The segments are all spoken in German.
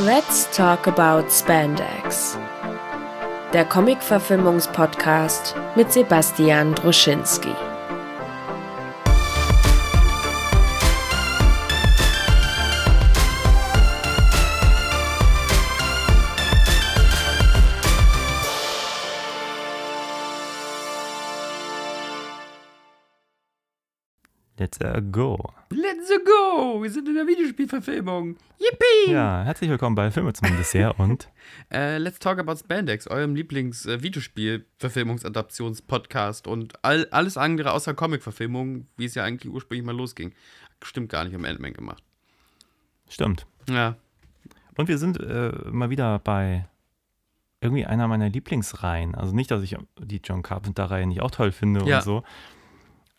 Let's talk about Spandex. Der Comic-Verfilmungspodcast mit Sebastian Druschinski. Let's uh, go. Let's go! Wir sind in der Videospielverfilmung. Yippie! Ja, herzlich willkommen bei Filme zum Dessert und Äh, Let's Talk About Spandex, eurem Lieblings-Videospiel-Verfilmungsadaptions-Podcast und all, alles andere außer Comic-Verfilmung, wie es ja eigentlich ursprünglich mal losging. Stimmt gar nicht, haben Ant-Man gemacht. stimmt. Ja. Und wir sind äh, mal wieder bei irgendwie einer meiner Lieblingsreihen. Also nicht, dass ich die John Carpenter-Reihe nicht auch toll finde Ja. und so.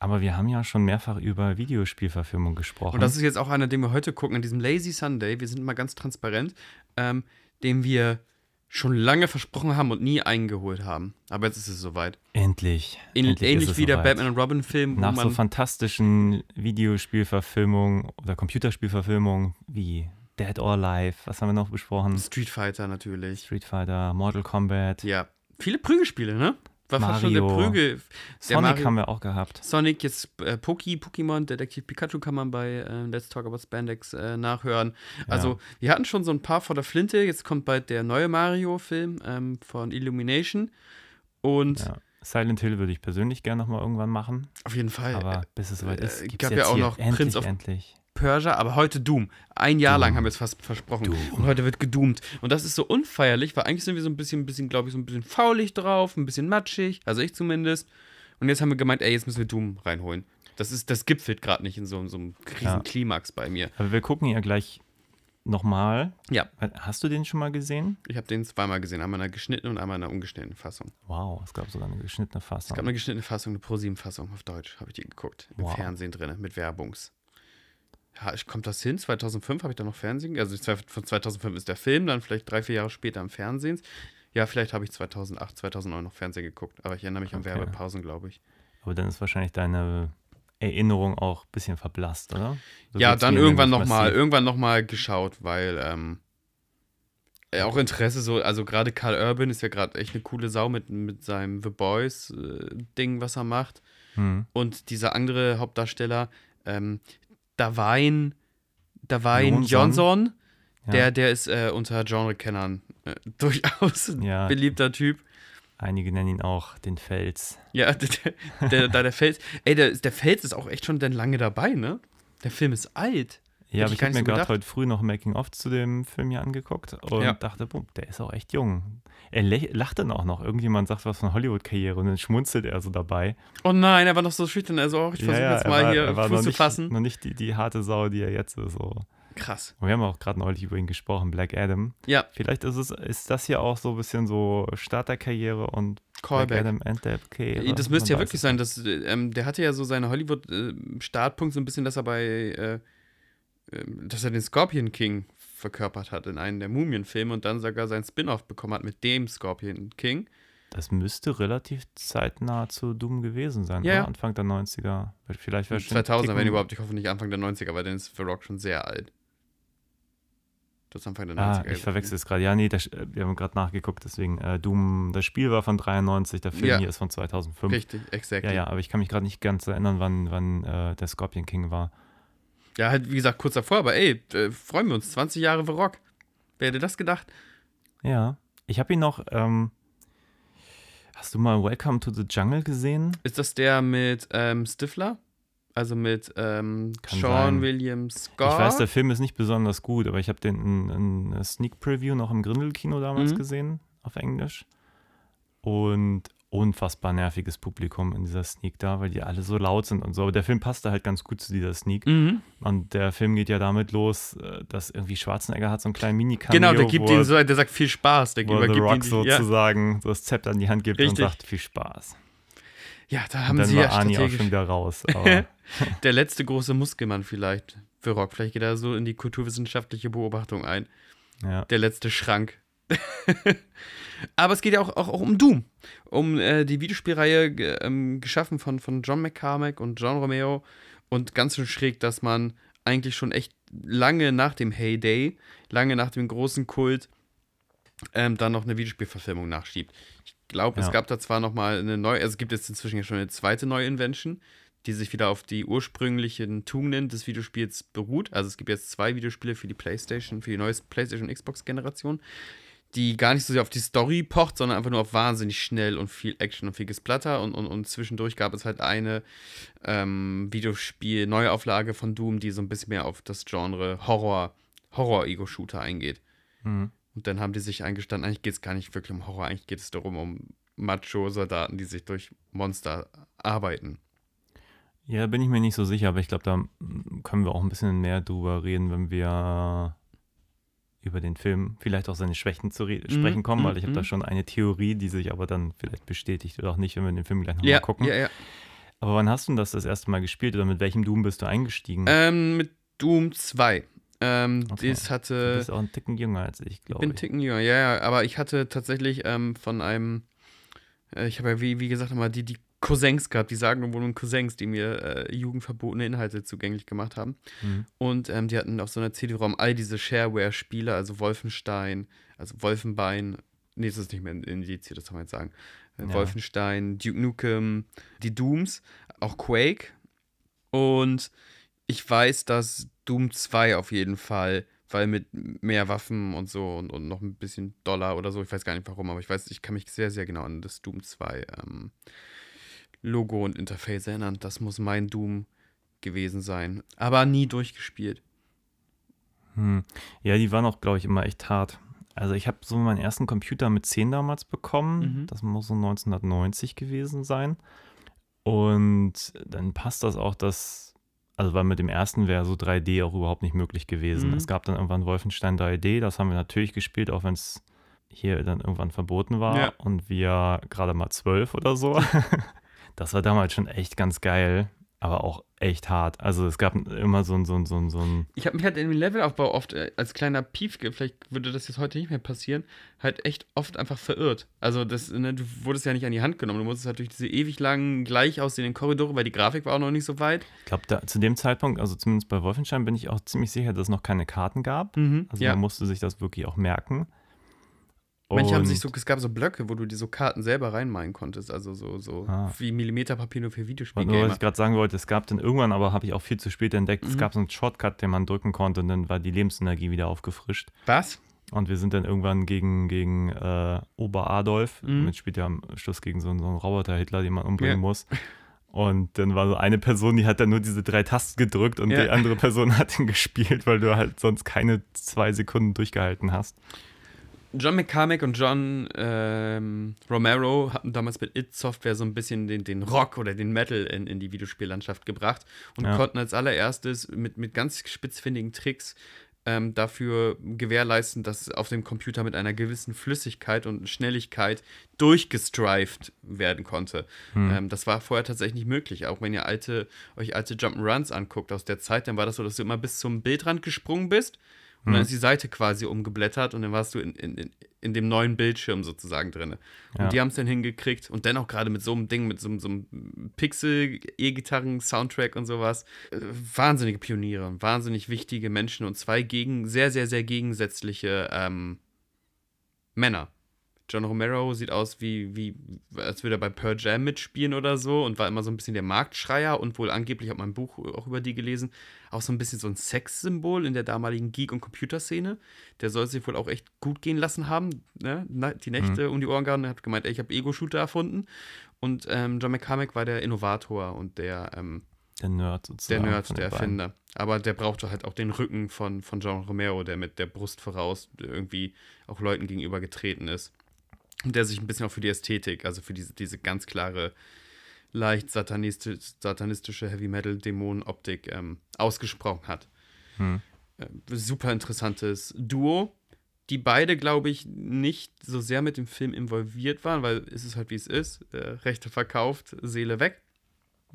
Aber wir haben ja schon mehrfach über Videospielverfilmung gesprochen. Und das ist jetzt auch einer, den wir heute gucken, an diesem Lazy Sunday. Wir sind mal ganz transparent, ähm, den wir schon lange versprochen haben und nie eingeholt haben. Aber jetzt ist es soweit. endlich. Ähn endlich ähnlich wie der soweit. Batman und Robin Film, Nach so fantastischen Videospielverfilmungen oder Computerspielverfilmungen wie Dead or Alive, was haben wir noch besprochen? Street Fighter natürlich. Street Fighter, Mortal Kombat, Ja, viele Prügelspiele, ne? War fast schon der. Prügel. Sonic Mario- haben wir auch gehabt. Sonic, jetzt äh, Poki, Pokémon, Detektiv Pikachu kann man bei äh, Let's Talk About Spandex äh, nachhören. Also, wir hatten schon so ein paar vor der Flinte. Jetzt kommt bald der neue Mario-Film ähm, von Illumination. Und Ja. Silent Hill würde ich persönlich gerne nochmal irgendwann machen. auf jeden Fall Aber äh, bis es soweit äh, ist, gibt es ja auch hier noch endlich, Prince of- endlich. Persia, aber heute Doom. Ein Jahr Doom. lang haben wir es fast versprochen. Doom. Und heute wird gedoomt. Und das ist so unfeierlich, weil eigentlich sind wir so ein bisschen, bisschen glaube ich, so ein bisschen faulig drauf, ein bisschen matschig. Also ich zumindest. Und jetzt haben wir gemeint, ey, jetzt müssen wir Doom reinholen. Das, ist, das gipfelt gerade nicht in so, so einem riesen. Klimax bei mir. Aber wir gucken ja gleich nochmal. Ja, Hast du den schon mal gesehen? ich habe den zweimal gesehen. Einmal in einer geschnittenen und einmal in einer ungeschnittenen Fassung. Wow, es gab sogar eine geschnittene Es Fassung. gab eine geschnittene Fassung, eine Pro-7-Fassung auf Deutsch, habe ich die geguckt. Im Wow. Fernsehen drin, mit Werbungs. Ja, ich- kommt das hin? 2005 habe ich da noch Fernsehen? Also von 2005 ist der Film, dann vielleicht drei, vier Jahre später im Fernsehen. Ja, vielleicht habe ich 2008, 2009 noch Fernsehen geguckt, aber ich erinnere mich an Okay. Werbepausen, glaube ich. Aber dann ist wahrscheinlich deine Erinnerung auch ein bisschen verblasst, oder? So ja, dann irgendwann nochmal, irgendwann nochmal geschaut, weil ähm, äh, auch Interesse so, also gerade Karl Urban ist ja gerade echt eine coole Sau mit, mit seinem The Boys äh, Ding, was er macht. Hm. Und dieser andere Hauptdarsteller, ähm, Dwayne, Dwayne Johnson. Johnson, Ja. der, der ist äh, unter Genre-Kennern äh, durchaus ein Ja. beliebter Typ. Einige nennen ihn auch den Fels. Ja, der, der, der, der Fels, ey, der, der Fels ist auch echt schon dann lange dabei, ne? Der Film ist alt. Ja, aber ich ich habe mir so gerade heute früh noch Making-of zu dem Film hier angeguckt und Ja. dachte, boah, der ist auch echt jung. Er lacht dann auch noch. Irgendjemand sagt was von Hollywood-Karriere und dann schmunzelt er so dabei. Oh nein, er war noch so schüchtern. Also, oh, ich versuche jetzt er mal war- hier er Fuß zu nicht, fassen. Noch nicht die, die harte Sau, die er jetzt ist. So. Krass. Und wir haben auch gerade neulich über ihn gesprochen, Black Adam. Ja, Vielleicht ist es ist das hier auch so ein bisschen so Starterkarriere und Black Callback. Endkarriere. Das müsste ja wirklich sein, dass äh, ähm, der hatte ja so seine Hollywood-Startpunkt so ein bisschen, dass er bei, äh, dass er den Scorpion King verkörpert hat in einem der Mumien-Filme und dann sogar sein Spin-off bekommen hat mit dem Scorpion King. Das müsste relativ zeitnah zu Doom gewesen sein, Ja, oder? Anfang der 90er. Vielleicht wäre schon 2000, wenn überhaupt, ich hoffe nicht Anfang der 90er, weil dann ist The Rock schon sehr alt. Das ist Anfang der 90er. Ah, ich verwechsel es gerade. Ja, nee, das, äh, wir haben gerade nachgeguckt, deswegen äh, Doom, das Spiel war von 93, der Film Ja. hier ist von 2005. Richtig, exakt. Ja, ja, aber ich kann mich gerade nicht ganz erinnern, wann, wann äh, der Scorpion King war. Ja, halt, wie gesagt, kurz davor, aber ey, äh, freuen wir uns. 20 Jahre The Rock. Wer hätte das gedacht? Ja, ich habe ihn noch. Ähm, hast du mal Welcome to the Jungle gesehen? Ist das der mit ähm, Stifler? Also mit ähm, Sean sein. William Scott? Ich weiß, der Film ist nicht besonders gut, aber ich habe den in, in Sneak Preview noch im Grindelkino damals Mhm. gesehen, auf Englisch. Und unfassbar nerviges Publikum in dieser Sneak da, weil die alle so laut sind und so. Aber der Film passte halt ganz gut zu dieser Sneak. Mhm. Und der Film geht ja damit los, äh, dass irgendwie Schwarzenegger hat so einen kleinen mini Genau, der gibt ihm so, der sagt viel Spaß. Der wo The übergibt Rock die, ja, sozusagen so das Zepter in die Hand gibt und Richtig. sagt viel Spaß. ja, da Und haben dann sie war ja Arnie auch schon wieder raus. Der letzte große Muskelmann vielleicht für Rock. Vielleicht geht er so in die kulturwissenschaftliche Beobachtung ein. ja. Der letzte Schrank. Aber es geht ja auch, auch, auch um Doom. Um äh, die Videospielreihe ähm, geschaffen von, von John McCormack und John Romeo. Und ganz schön schräg, dass man eigentlich schon echt lange nach dem Heyday, lange nach dem großen Kult, ähm, dann noch eine Videospielverfilmung nachschiebt. Ich glaube, Ja. es gab da zwar noch mal eine neue, also es gibt jetzt inzwischen ja schon eine zweite Neuinvention, die sich wieder auf die ursprünglichen Tugenden des Videospiels beruht. Also es gibt jetzt zwei Videospiele für die PlayStation, für die neue PlayStation und Xbox-Generation, die gar nicht so sehr auf die Story pocht, sondern einfach nur auf wahnsinnig schnell und viel Action und viel Gesplatter. Und, und, und zwischendurch gab es halt eine ähm, Videospiel-Neuauflage von Doom, die so ein bisschen mehr auf das Genre Horror, Horror-Ego-Shooter eingeht. Mhm. Und dann haben die sich eingestanden, eigentlich geht es gar nicht wirklich um Horror, eigentlich geht es darum, um Macho-Soldaten, die sich durch Monster arbeiten. Ja, bin ich mir nicht so sicher, aber ich glaube, da können wir auch ein bisschen mehr drüber reden, wenn wir über den Film vielleicht auch seine Schwächen zu Mhm, sprechen kommen, weil ich habe mhm, da schon eine Theorie, die sich aber dann vielleicht bestätigt oder auch nicht, wenn wir den Film gleich nochmal Ja, gucken. ja, ja. Aber wann hast du das das erste Mal gespielt oder mit welchem Doom bist du eingestiegen? Ähm, mit Doom 2. Ähm, Okay. Das du hatte. bist auch einen Ticken jünger als ich, Ich glaube bin ich. ein Ticken jünger, ja, ja, aber ich hatte tatsächlich ähm, von einem, äh, ich habe ja wie, wie gesagt immer die, die Cousins gehabt, die sagenumwobenen Cousins, die mir äh, jugendverbotene Inhalte zugänglich gemacht haben. Mhm. Und ähm, die hatten auf so einer CD-ROM all diese Shareware-Spiele, also Wolfenstein, also Wolfenbein, nee, das ist nicht mehr indiziert, das kann man jetzt sagen. Äh, Ja. Wolfenstein, Duke Nukem, die Dooms, auch Quake. Und ich weiß, dass Doom 2 auf jeden Fall, weil mit mehr Waffen und so und, und noch ein bisschen Dollar oder so, ich weiß gar nicht warum, aber ich weiß, ich kann mich sehr, sehr genau an das Doom 2 ähm, Logo und Interface erinnern. Das muss mein Doom gewesen sein. Aber nie durchgespielt. Hm. Ja, die waren auch, glaube ich, immer echt hart. Also ich habe so meinen ersten Computer mit 10 damals bekommen. Mhm. Das muss so 1990 gewesen sein. Und dann passt das auch, dass, also weil mit dem ersten wäre so 3D auch überhaupt nicht möglich gewesen. Mhm. Es gab dann irgendwann Wolfenstein 3D, das haben wir natürlich gespielt, auch wenn es hier dann irgendwann verboten war. Ja. Und wir gerade mal zwölf oder so. das war damals schon echt ganz geil, aber auch echt hart. Also es gab immer so ein, so ein, so ein, so ein Ich habe mich halt in dem Levelaufbau oft äh, als kleiner Piefke, vielleicht würde das jetzt heute nicht mehr passieren, halt echt oft einfach verirrt. Also das, ne, du wurdest ja nicht an die Hand genommen. Du musstest halt durch diese ewig langen, gleich aussehenden Korridore, weil die Grafik war auch noch nicht so weit. Ich glaube, da, zu dem Zeitpunkt, also zumindest bei Wolfenstein, bin ich auch ziemlich sicher, dass es noch keine Karten gab. Also ja. man musste sich das wirklich auch merken. Manche haben sich so, es gab so Blöcke, wo du die so Karten selber reinmalen konntest. Also so, so Ah. wie Millimeterpapier nur für Und nur, was ich gerade sagen wollte, es gab dann irgendwann, aber habe ich auch viel zu spät entdeckt, es Mhm. gab so einen Shortcut, den man drücken konnte und dann war die Lebensenergie wieder aufgefrischt. Was? Und wir sind dann irgendwann gegen, gegen äh, Ober-Adolf, Mhm. mit spielt ja am Schluss gegen so einen, so einen Roboter-Hitler, den man umbringen Ja. muss. Und dann war so eine Person, die hat dann nur diese drei Tasten gedrückt und Ja. die andere Person hat ihn gespielt, weil du halt sonst keine zwei Sekunden durchgehalten hast. John McCormack und John ähm, Romero hatten damals mit It Software so ein bisschen den, den Rock oder den Metal in, in die Videospiellandschaft gebracht und Ja. konnten als allererstes mit, mit ganz spitzfindigen Tricks ähm, dafür gewährleisten, dass auf dem Computer mit einer gewissen Flüssigkeit und Schnelligkeit durchgestrived werden konnte. Hm. Ähm, das war vorher tatsächlich nicht möglich. Auch wenn ihr alte, euch alte Jump'n'Runs anguckt aus der Zeit, dann war das so, dass du immer bis zum Bildrand gesprungen bist und dann Mhm. ist die Seite quasi umgeblättert und dann warst du in, in, in, dem neuen Bildschirm sozusagen drin. Und Ja. die haben es dann hingekriegt und dennoch gerade mit so einem Ding, mit so, einem- so einem Pixel-E-Gitarren-Soundtrack und sowas. Äh, wahnsinnige Pioniere wahnsinnig wichtige Menschen und zwei gegen, sehr, sehr, sehr gegensätzliche ähm, Männer. John Romero sieht aus wie, wie, als würde er bei Pearl Jam mitspielen oder so und war immer so ein bisschen der Marktschreier und wohl angeblich, ich habe mein Buch auch über die gelesen, auch so ein bisschen so ein Sexsymbol in der damaligen Geek- und Computerszene. Der soll sich wohl auch echt gut gehen lassen haben, ne? Die Nächte um die Ohren gehauen und hat gemeint, ey, ich habe Ego-Shooter erfunden. Und ähm, John McCormack war der Innovator und der, ähm, Der Nerd der sozusagen. Nerd, der den beiden. Erfinder. Aber der brauchte halt auch den Rücken von, von John Romero, der mit der Brust voraus irgendwie auch Leuten gegenüber getreten ist. Und der sich ein bisschen auch für die Ästhetik, also für diese, diese ganz klare, leicht satanistisch, satanistische Heavy-Metal-Dämonen-Optik ähm, ausgesprochen hat. Hm. Äh, super interessantes Duo, die beide, glaube ich, nicht so sehr mit dem Film involviert waren, weil es ist halt wie es ist. Äh, Rechte verkauft, Seele weg.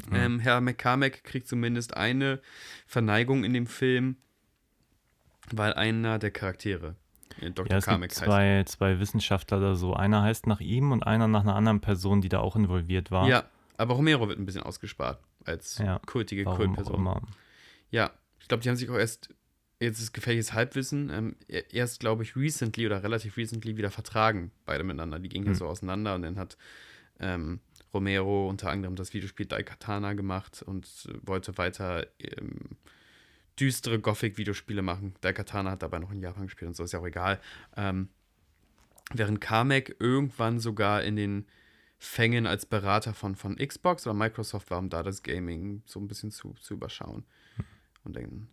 Mhm. Ähm, Herr McCormack kriegt zumindest eine Verneigung in dem Film, weil einer der Charaktere, Dr. Ja, es Carmack gibt heißt. zwei, zwei Wissenschaftler oder so. Einer heißt nach ihm und einer nach einer anderen Person, die da auch involviert war. Ja, aber Romero wird ein bisschen ausgespart als Ja, kultige Kultperson. Ja, Ich glaube, die haben sich auch erst, jetzt ist gefährliches Halbwissen, ähm, e- erst, glaube ich, recently oder relativ recently wieder vertragen, beide miteinander. Die gingen ja Hm. so auseinander und dann hat ähm, Romero unter anderem das Videospiel Daikatana gemacht und äh, wollte weiter ähm, düstere Gothic-Videospiele machen. Daikatana hat dabei noch in Japan gespielt und so, ist ja auch egal. Ähm, während Kamek irgendwann sogar in den Fängen als Berater von, von Xbox oder Microsoft war, um da das Gaming so ein bisschen zu, zu überschauen. Und dann,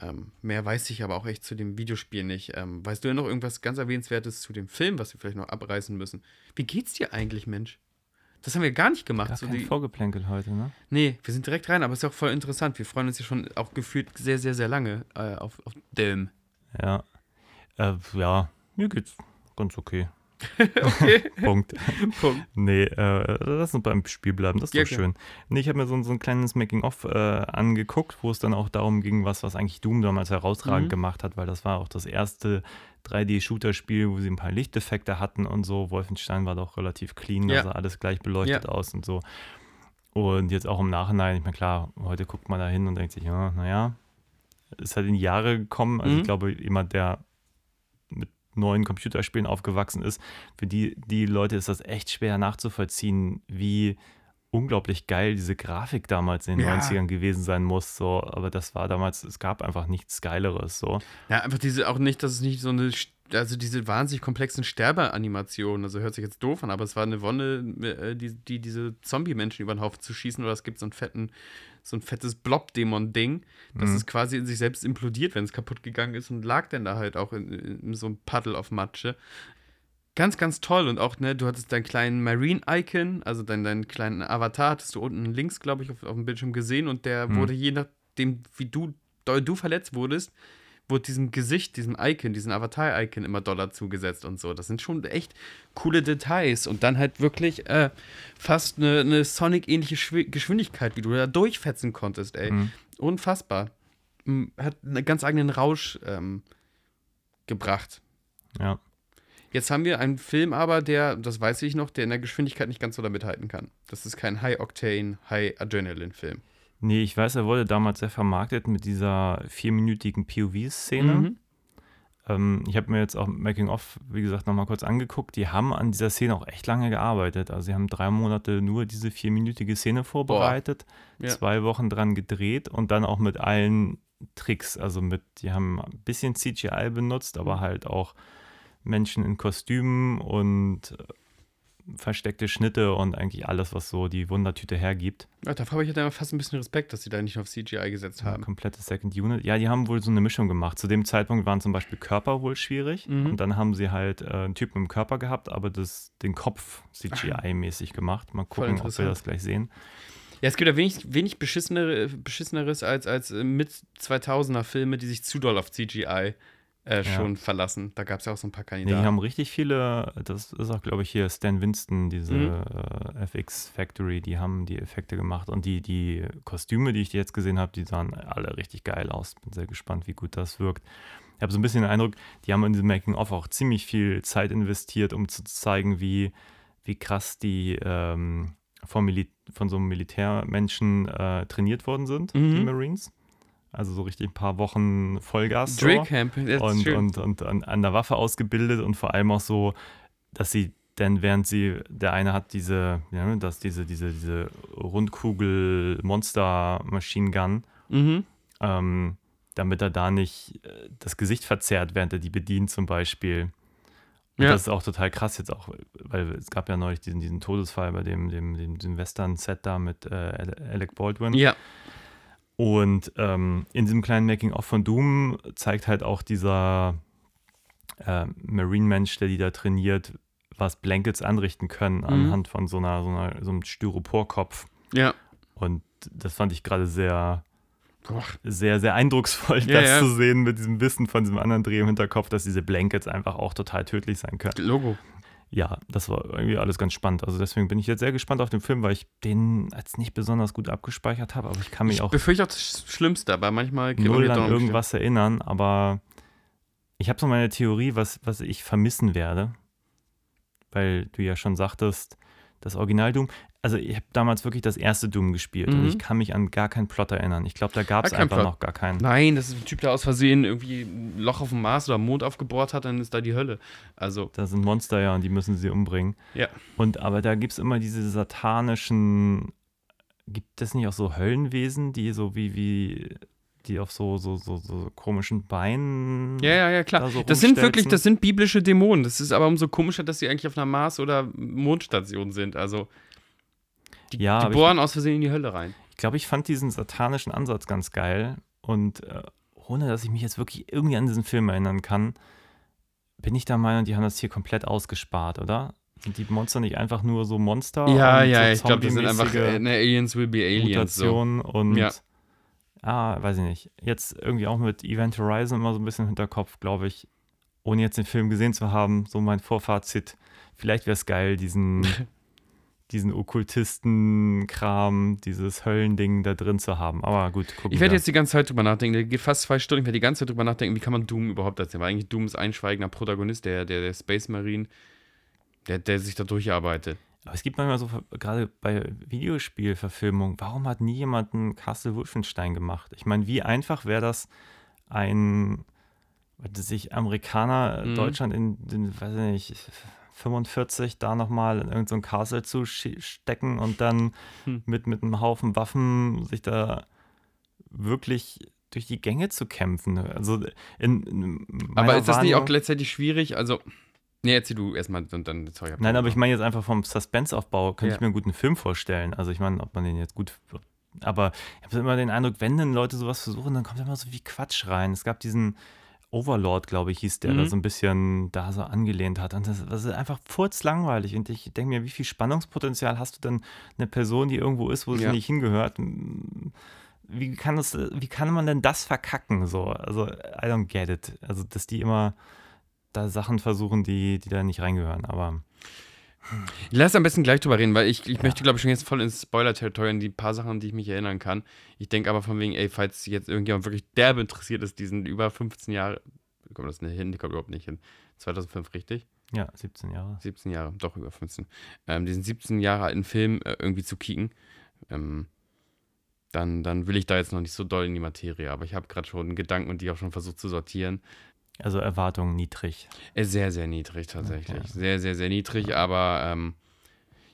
ähm, mehr weiß ich aber auch echt zu dem Videospiel nicht. Ähm, weißt du ja noch irgendwas ganz Erwähnenswertes zu dem Film, was wir vielleicht noch abreißen müssen? Wie geht's dir eigentlich, Mensch? Das haben wir gar nicht gemacht. Gar so kein die, Vorgeplänkel heute, ne? nee, wir sind direkt rein, aber ist ja auch voll interessant. Wir freuen uns ja schon auch gefühlt sehr, sehr, sehr lange äh, auf, auf Delm. Ja. Äh, ja, mir geht's ganz okay. Okay. Punkt. Punkt. Nee, äh, lass uns beim Spiel bleiben, das ist Ja, doch schön. Nee, ich habe mir so, so ein kleines Making-of äh, angeguckt, wo es dann auch darum ging, was, was eigentlich Doom damals herausragend Mhm. gemacht hat, weil das war auch das erste 3D-Shooter-Spiel, wo sie ein paar Lichteffekte hatten und so. Wolfenstein war doch relativ clean, da Ja. sah alles gleich beleuchtet Ja. aus und so. Und jetzt auch im Nachhinein, ich meine, klar, heute guckt man da hin und denkt sich, ja, naja, ist halt in die Jahre gekommen. Also Mhm. ich glaube, jemand, der mit neuen Computerspielen aufgewachsen ist, für die, die Leute ist das echt schwer nachzuvollziehen, wie unglaublich geil diese Grafik damals in den Ja. 90ern gewesen sein muss. So. Aber das war damals, es gab einfach nichts Geileres. So. Ja, einfach diese, auch nicht, dass es nicht so eine, also diese wahnsinnig komplexen Sterbeanimationen, also hört sich jetzt doof an, aber es war eine Wonne, äh, die, die diese Zombie-Menschen über den Haufen zu schießen, oder es gibt so einen fetten, so ein fettes Blob-Dämon-Ding, das Mhm. ist quasi in sich selbst implodiert, wenn es kaputt gegangen ist und lag dann da halt auch in, in so einem Puddle auf Matsche. Ganz, ganz toll und auch, ne, du hattest deinen kleinen Marine-Icon, also deinen, deinen kleinen Avatar, hattest du unten links, glaube ich, auf, auf dem Bildschirm gesehen und der Mhm. wurde je nachdem, wie du, doll du verletzt wurdest, wurde diesem Gesicht, diesem Icon, diesem Avatar-Icon immer Dollar zugesetzt und so. Das sind schon echt coole Details. Und dann halt wirklich äh, fast eine, eine Sonic-ähnliche Schwi- Geschwindigkeit, wie du da durchfetzen konntest, ey. Mhm. Unfassbar. Hat einen ganz eigenen Rausch ähm, gebracht. Ja. Jetzt haben wir einen Film aber, der, das weiß ich noch, der in der Geschwindigkeit nicht ganz so damit halten kann. Das ist kein High-Octane, High-Adrenaline-Film. Nee, ich weiß, er wurde damals sehr vermarktet mit dieser vierminütigen POV-Szene. Mhm. Ähm, ich habe mir jetzt auch Making of, wie gesagt, nochmal kurz angeguckt. Die haben an dieser Szene auch echt lange gearbeitet. Also sie haben drei Monate nur diese vierminütige Szene vorbereitet, Ja. zwei Wochen dran gedreht und dann auch mit allen Tricks. Also mit, die haben ein bisschen CGI benutzt, aber halt auch Menschen in Kostümen und äh, versteckte Schnitte und eigentlich alles, was so die Wundertüte hergibt. Ja, dafür habe ich halt fast ein bisschen Respekt, dass sie da nicht auf CGI gesetzt haben. komplette Second Unit. Ja, die haben wohl so eine Mischung gemacht. Zu dem Zeitpunkt waren zum Beispiel Körper wohl schwierig. Mhm. Und dann haben sie halt äh, einen Typen im Körper gehabt, aber das, den Kopf CGI-mäßig gemacht. Mal gucken, ob wir das gleich sehen. Ja, es gibt ja wenig, wenig beschissenere, beschisseneres als, als äh, mit 2000er Filme, die sich zu doll auf CGI äh, schon verlassen. Da gab es ja auch so ein paar Nee, die Kandidaten. haben richtig viele, das ist auch, glaube ich, hier Stan Winston, diese Mhm. äh, FX Factory, die haben die Effekte gemacht. Und die, die Kostüme, die ich jetzt gesehen habe, die sahen alle richtig geil aus. Bin sehr gespannt, wie gut das wirkt. Ich habe so ein bisschen den Eindruck, die haben in diesem Making-of auch ziemlich viel Zeit investiert, um zu zeigen, wie, wie krass die ähm, Mili von so einem Militärmenschen äh, trainiert worden sind, die Mhm. Marines. Also so richtig ein paar Wochen Vollgas. so Drake Camp, das ist und, schön. und, und an, an der Waffe ausgebildet und vor allem auch so, dass sie denn während sie, der eine hat diese, ja, dass diese, diese, diese Rundkugel Monster Machine Gun, mhm. ähm, damit er da nicht äh, das Gesicht verzerrt, während er die bedient zum Beispiel. Und Ja. das ist auch total krass jetzt auch, weil es gab ja neulich diesen, diesen Todesfall bei dem, dem, dem, dem Western-Set da mit äh, Ale- Alec Baldwin. Ja, Und ähm, in diesem kleinen Making-of von Doom zeigt halt auch dieser äh, Marine-Mensch, der die da trainiert, was Blankets anrichten können Mhm. anhand von so, einer, so, einer, so einem Styroporkopf. ja. Und das fand ich gerade sehr, Boah. sehr, sehr eindrucksvoll, Ja, das ja. zu sehen mit diesem Wissen von diesem anderen Dreh im Hinterkopf, dass diese Blankets einfach auch total tödlich sein können. Logo. Ja, das war irgendwie alles ganz spannend. Also deswegen bin ich jetzt sehr gespannt auf den Film, weil ich den als nicht besonders gut abgespeichert habe, aber ich kann mich Ich auch befürchte auch das Schlimmste, aber manchmal null an irgendwas erinnern, aber ich habe so meine Theorie, was, was ich vermissen werde, weil du ja schon sagtest, das Original Doom, also ich habe damals wirklich das erste Doom gespielt Mhm. und ich kann mich an gar keinen Plot erinnern. Ich glaube, da gab es einfach Plot. noch gar keinen. Nein, das ist ein Typ, der aus Versehen irgendwie ein Loch auf dem Mars oder am Mond aufgebohrt hat, dann ist da die Hölle. Also, Da sind Monster ja und die müssen sie umbringen. ja. Und aber da gibt es immer diese satanischen, gibt es nicht auch so Höllenwesen, die so wie, wie, die auf so, so, so, so komischen Beinen. Ja, ja, ja, klar. da so das sind wirklich, das sind biblische Dämonen. Das ist aber umso komischer, dass sie eigentlich auf einer Mars- oder Mondstation sind. Also, die, Ja, die aber ich- bohren aus Versehen in die Hölle rein. Ich glaube, ich fand diesen satanischen Ansatz ganz geil. Und äh, ohne dass ich mich jetzt wirklich irgendwie an diesen Film erinnern kann, bin ich der Meinung, die haben das hier komplett ausgespart, oder? Sind die Monster nicht einfach nur so Monster? Ja, ja, so ich glaube, die sind einfach äh, ne, Aliens will be Aliens. So. Mutationen und Ja. ah, weiß ich nicht. Jetzt irgendwie auch mit Event Horizon immer so ein bisschen im Hinterkopf, glaube ich, ohne jetzt den Film gesehen zu haben, so mein Vorfazit. Vielleicht wäre es geil, diesen, diesen Okkultisten-Kram, dieses Höllending da drin zu haben. Aber gut, gucken Ich werde jetzt die ganze Zeit drüber nachdenken. Der geht fast zwei Stunden. Ich werde die ganze Zeit drüber nachdenken, wie kann man Doom überhaupt erzählen? Weil eigentlich Doom ist ein schweigender Protagonist, der, der, der Space Marine, der, der sich da durcharbeitet. Aber es gibt manchmal so, gerade bei Videospielverfilmungen, warum hat nie jemand einen Castle Wolfenstein gemacht? Ich meine, wie einfach wäre das, ein, was weiß ich, Amerikaner, Mhm. Deutschland in den, weiß ich nicht, 45 da nochmal in irgendein so ein Castle zu stecken und dann Hm. mit, mit einem Haufen Waffen sich da wirklich durch die Gänge zu kämpfen. Also in, in Aber ist das nicht auch gleichzeitig schwierig? Also, nee, erzähl du erstmal und dann, sorry. Nein, aber ich meine jetzt einfach vom Suspense-Aufbau, könnte Ja. ich mir einen guten Film vorstellen. Also ich meine, ob man den jetzt gut. Aber ich habe immer den Eindruck, wenn dann Leute sowas versuchen, dann kommt immer so wie Quatsch rein. Es gab diesen Overlord, glaube ich, hieß der, Mhm. da so ein bisschen da so angelehnt hat. Und das, das ist einfach furzlangweilig. Und ich denke mir, wie viel Spannungspotenzial hast du denn eine Person, die irgendwo ist, wo sie Ja. nicht hingehört? Wie kann, das, wie kann man denn das verkacken? So? Also, I don't get it. Also, dass die immer da Sachen versuchen, die, die da nicht reingehören. Aber Lass am besten gleich drüber reden, weil ich, ich möchte, glaube ich, schon jetzt voll ins Spoiler-Territorium, die paar Sachen, an die ich mich erinnern kann. Ich denke aber von wegen, ey, falls jetzt irgendjemand wirklich derbe interessiert ist, diesen über 15 Jahre, kommt das nicht hin, kommt überhaupt nicht hin. 2005, richtig? ja, 17 Jahre. 17 Jahre, doch über 15. Ähm, diesen 17 Jahre alten Film äh, irgendwie zu kicken, ähm, dann, dann will ich da jetzt noch nicht so doll in die Materie, aber ich habe gerade schon Gedanken und die auch schon versucht zu sortieren. Also Erwartungen niedrig. Äh, Sehr, sehr niedrig tatsächlich. Okay. Sehr, sehr, sehr niedrig, aber ähm,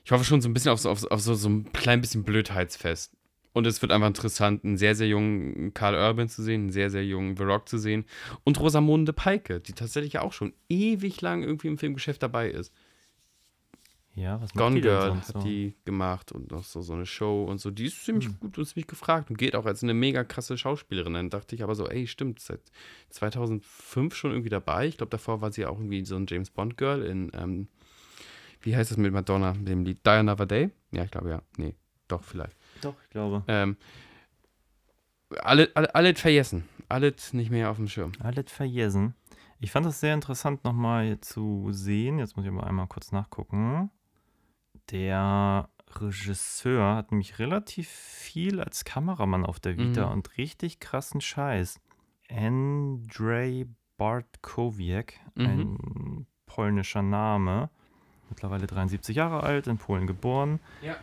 ich hoffe schon so ein bisschen auf so, auf, auf so, so ein klein bisschen Blödheitsfest. Und es wird einfach interessant, einen sehr, sehr jungen Karl Urban zu sehen, einen sehr, sehr jungen The Rock zu sehen und Rosamunde Peike, die tatsächlich ja auch schon ewig lang irgendwie im Filmgeschäft dabei ist. Ja, was macht Gone die Girl hat so? die gemacht und noch so, so eine Show und so. Die ist ziemlich Hm. gut und ziemlich gefragt und geht auch als eine mega krasse Schauspielerin. Dann dachte ich aber so, ey, stimmt, seit 2005 schon irgendwie dabei. Ich glaube, davor war sie auch irgendwie so ein James Bond Girl in, ähm, wie heißt das mit Madonna, dem Lied Die Another Day? Ja, ich glaube ja. Nee, doch, vielleicht. Doch, ich glaube. Ähm, alle, alle, alles vergessen. Alles nicht mehr auf dem Schirm. Alles vergessen. Ich fand es sehr interessant nochmal zu sehen. Jetzt muss ich aber einmal kurz nachgucken. Der Regisseur hat nämlich relativ viel als Kameramann auf der Vita Mhm. und richtig krassen Scheiß. Andrzej Bartkowiak, Mhm. ein polnischer Name, mittlerweile 73 Jahre alt, in Polen geboren. Ja.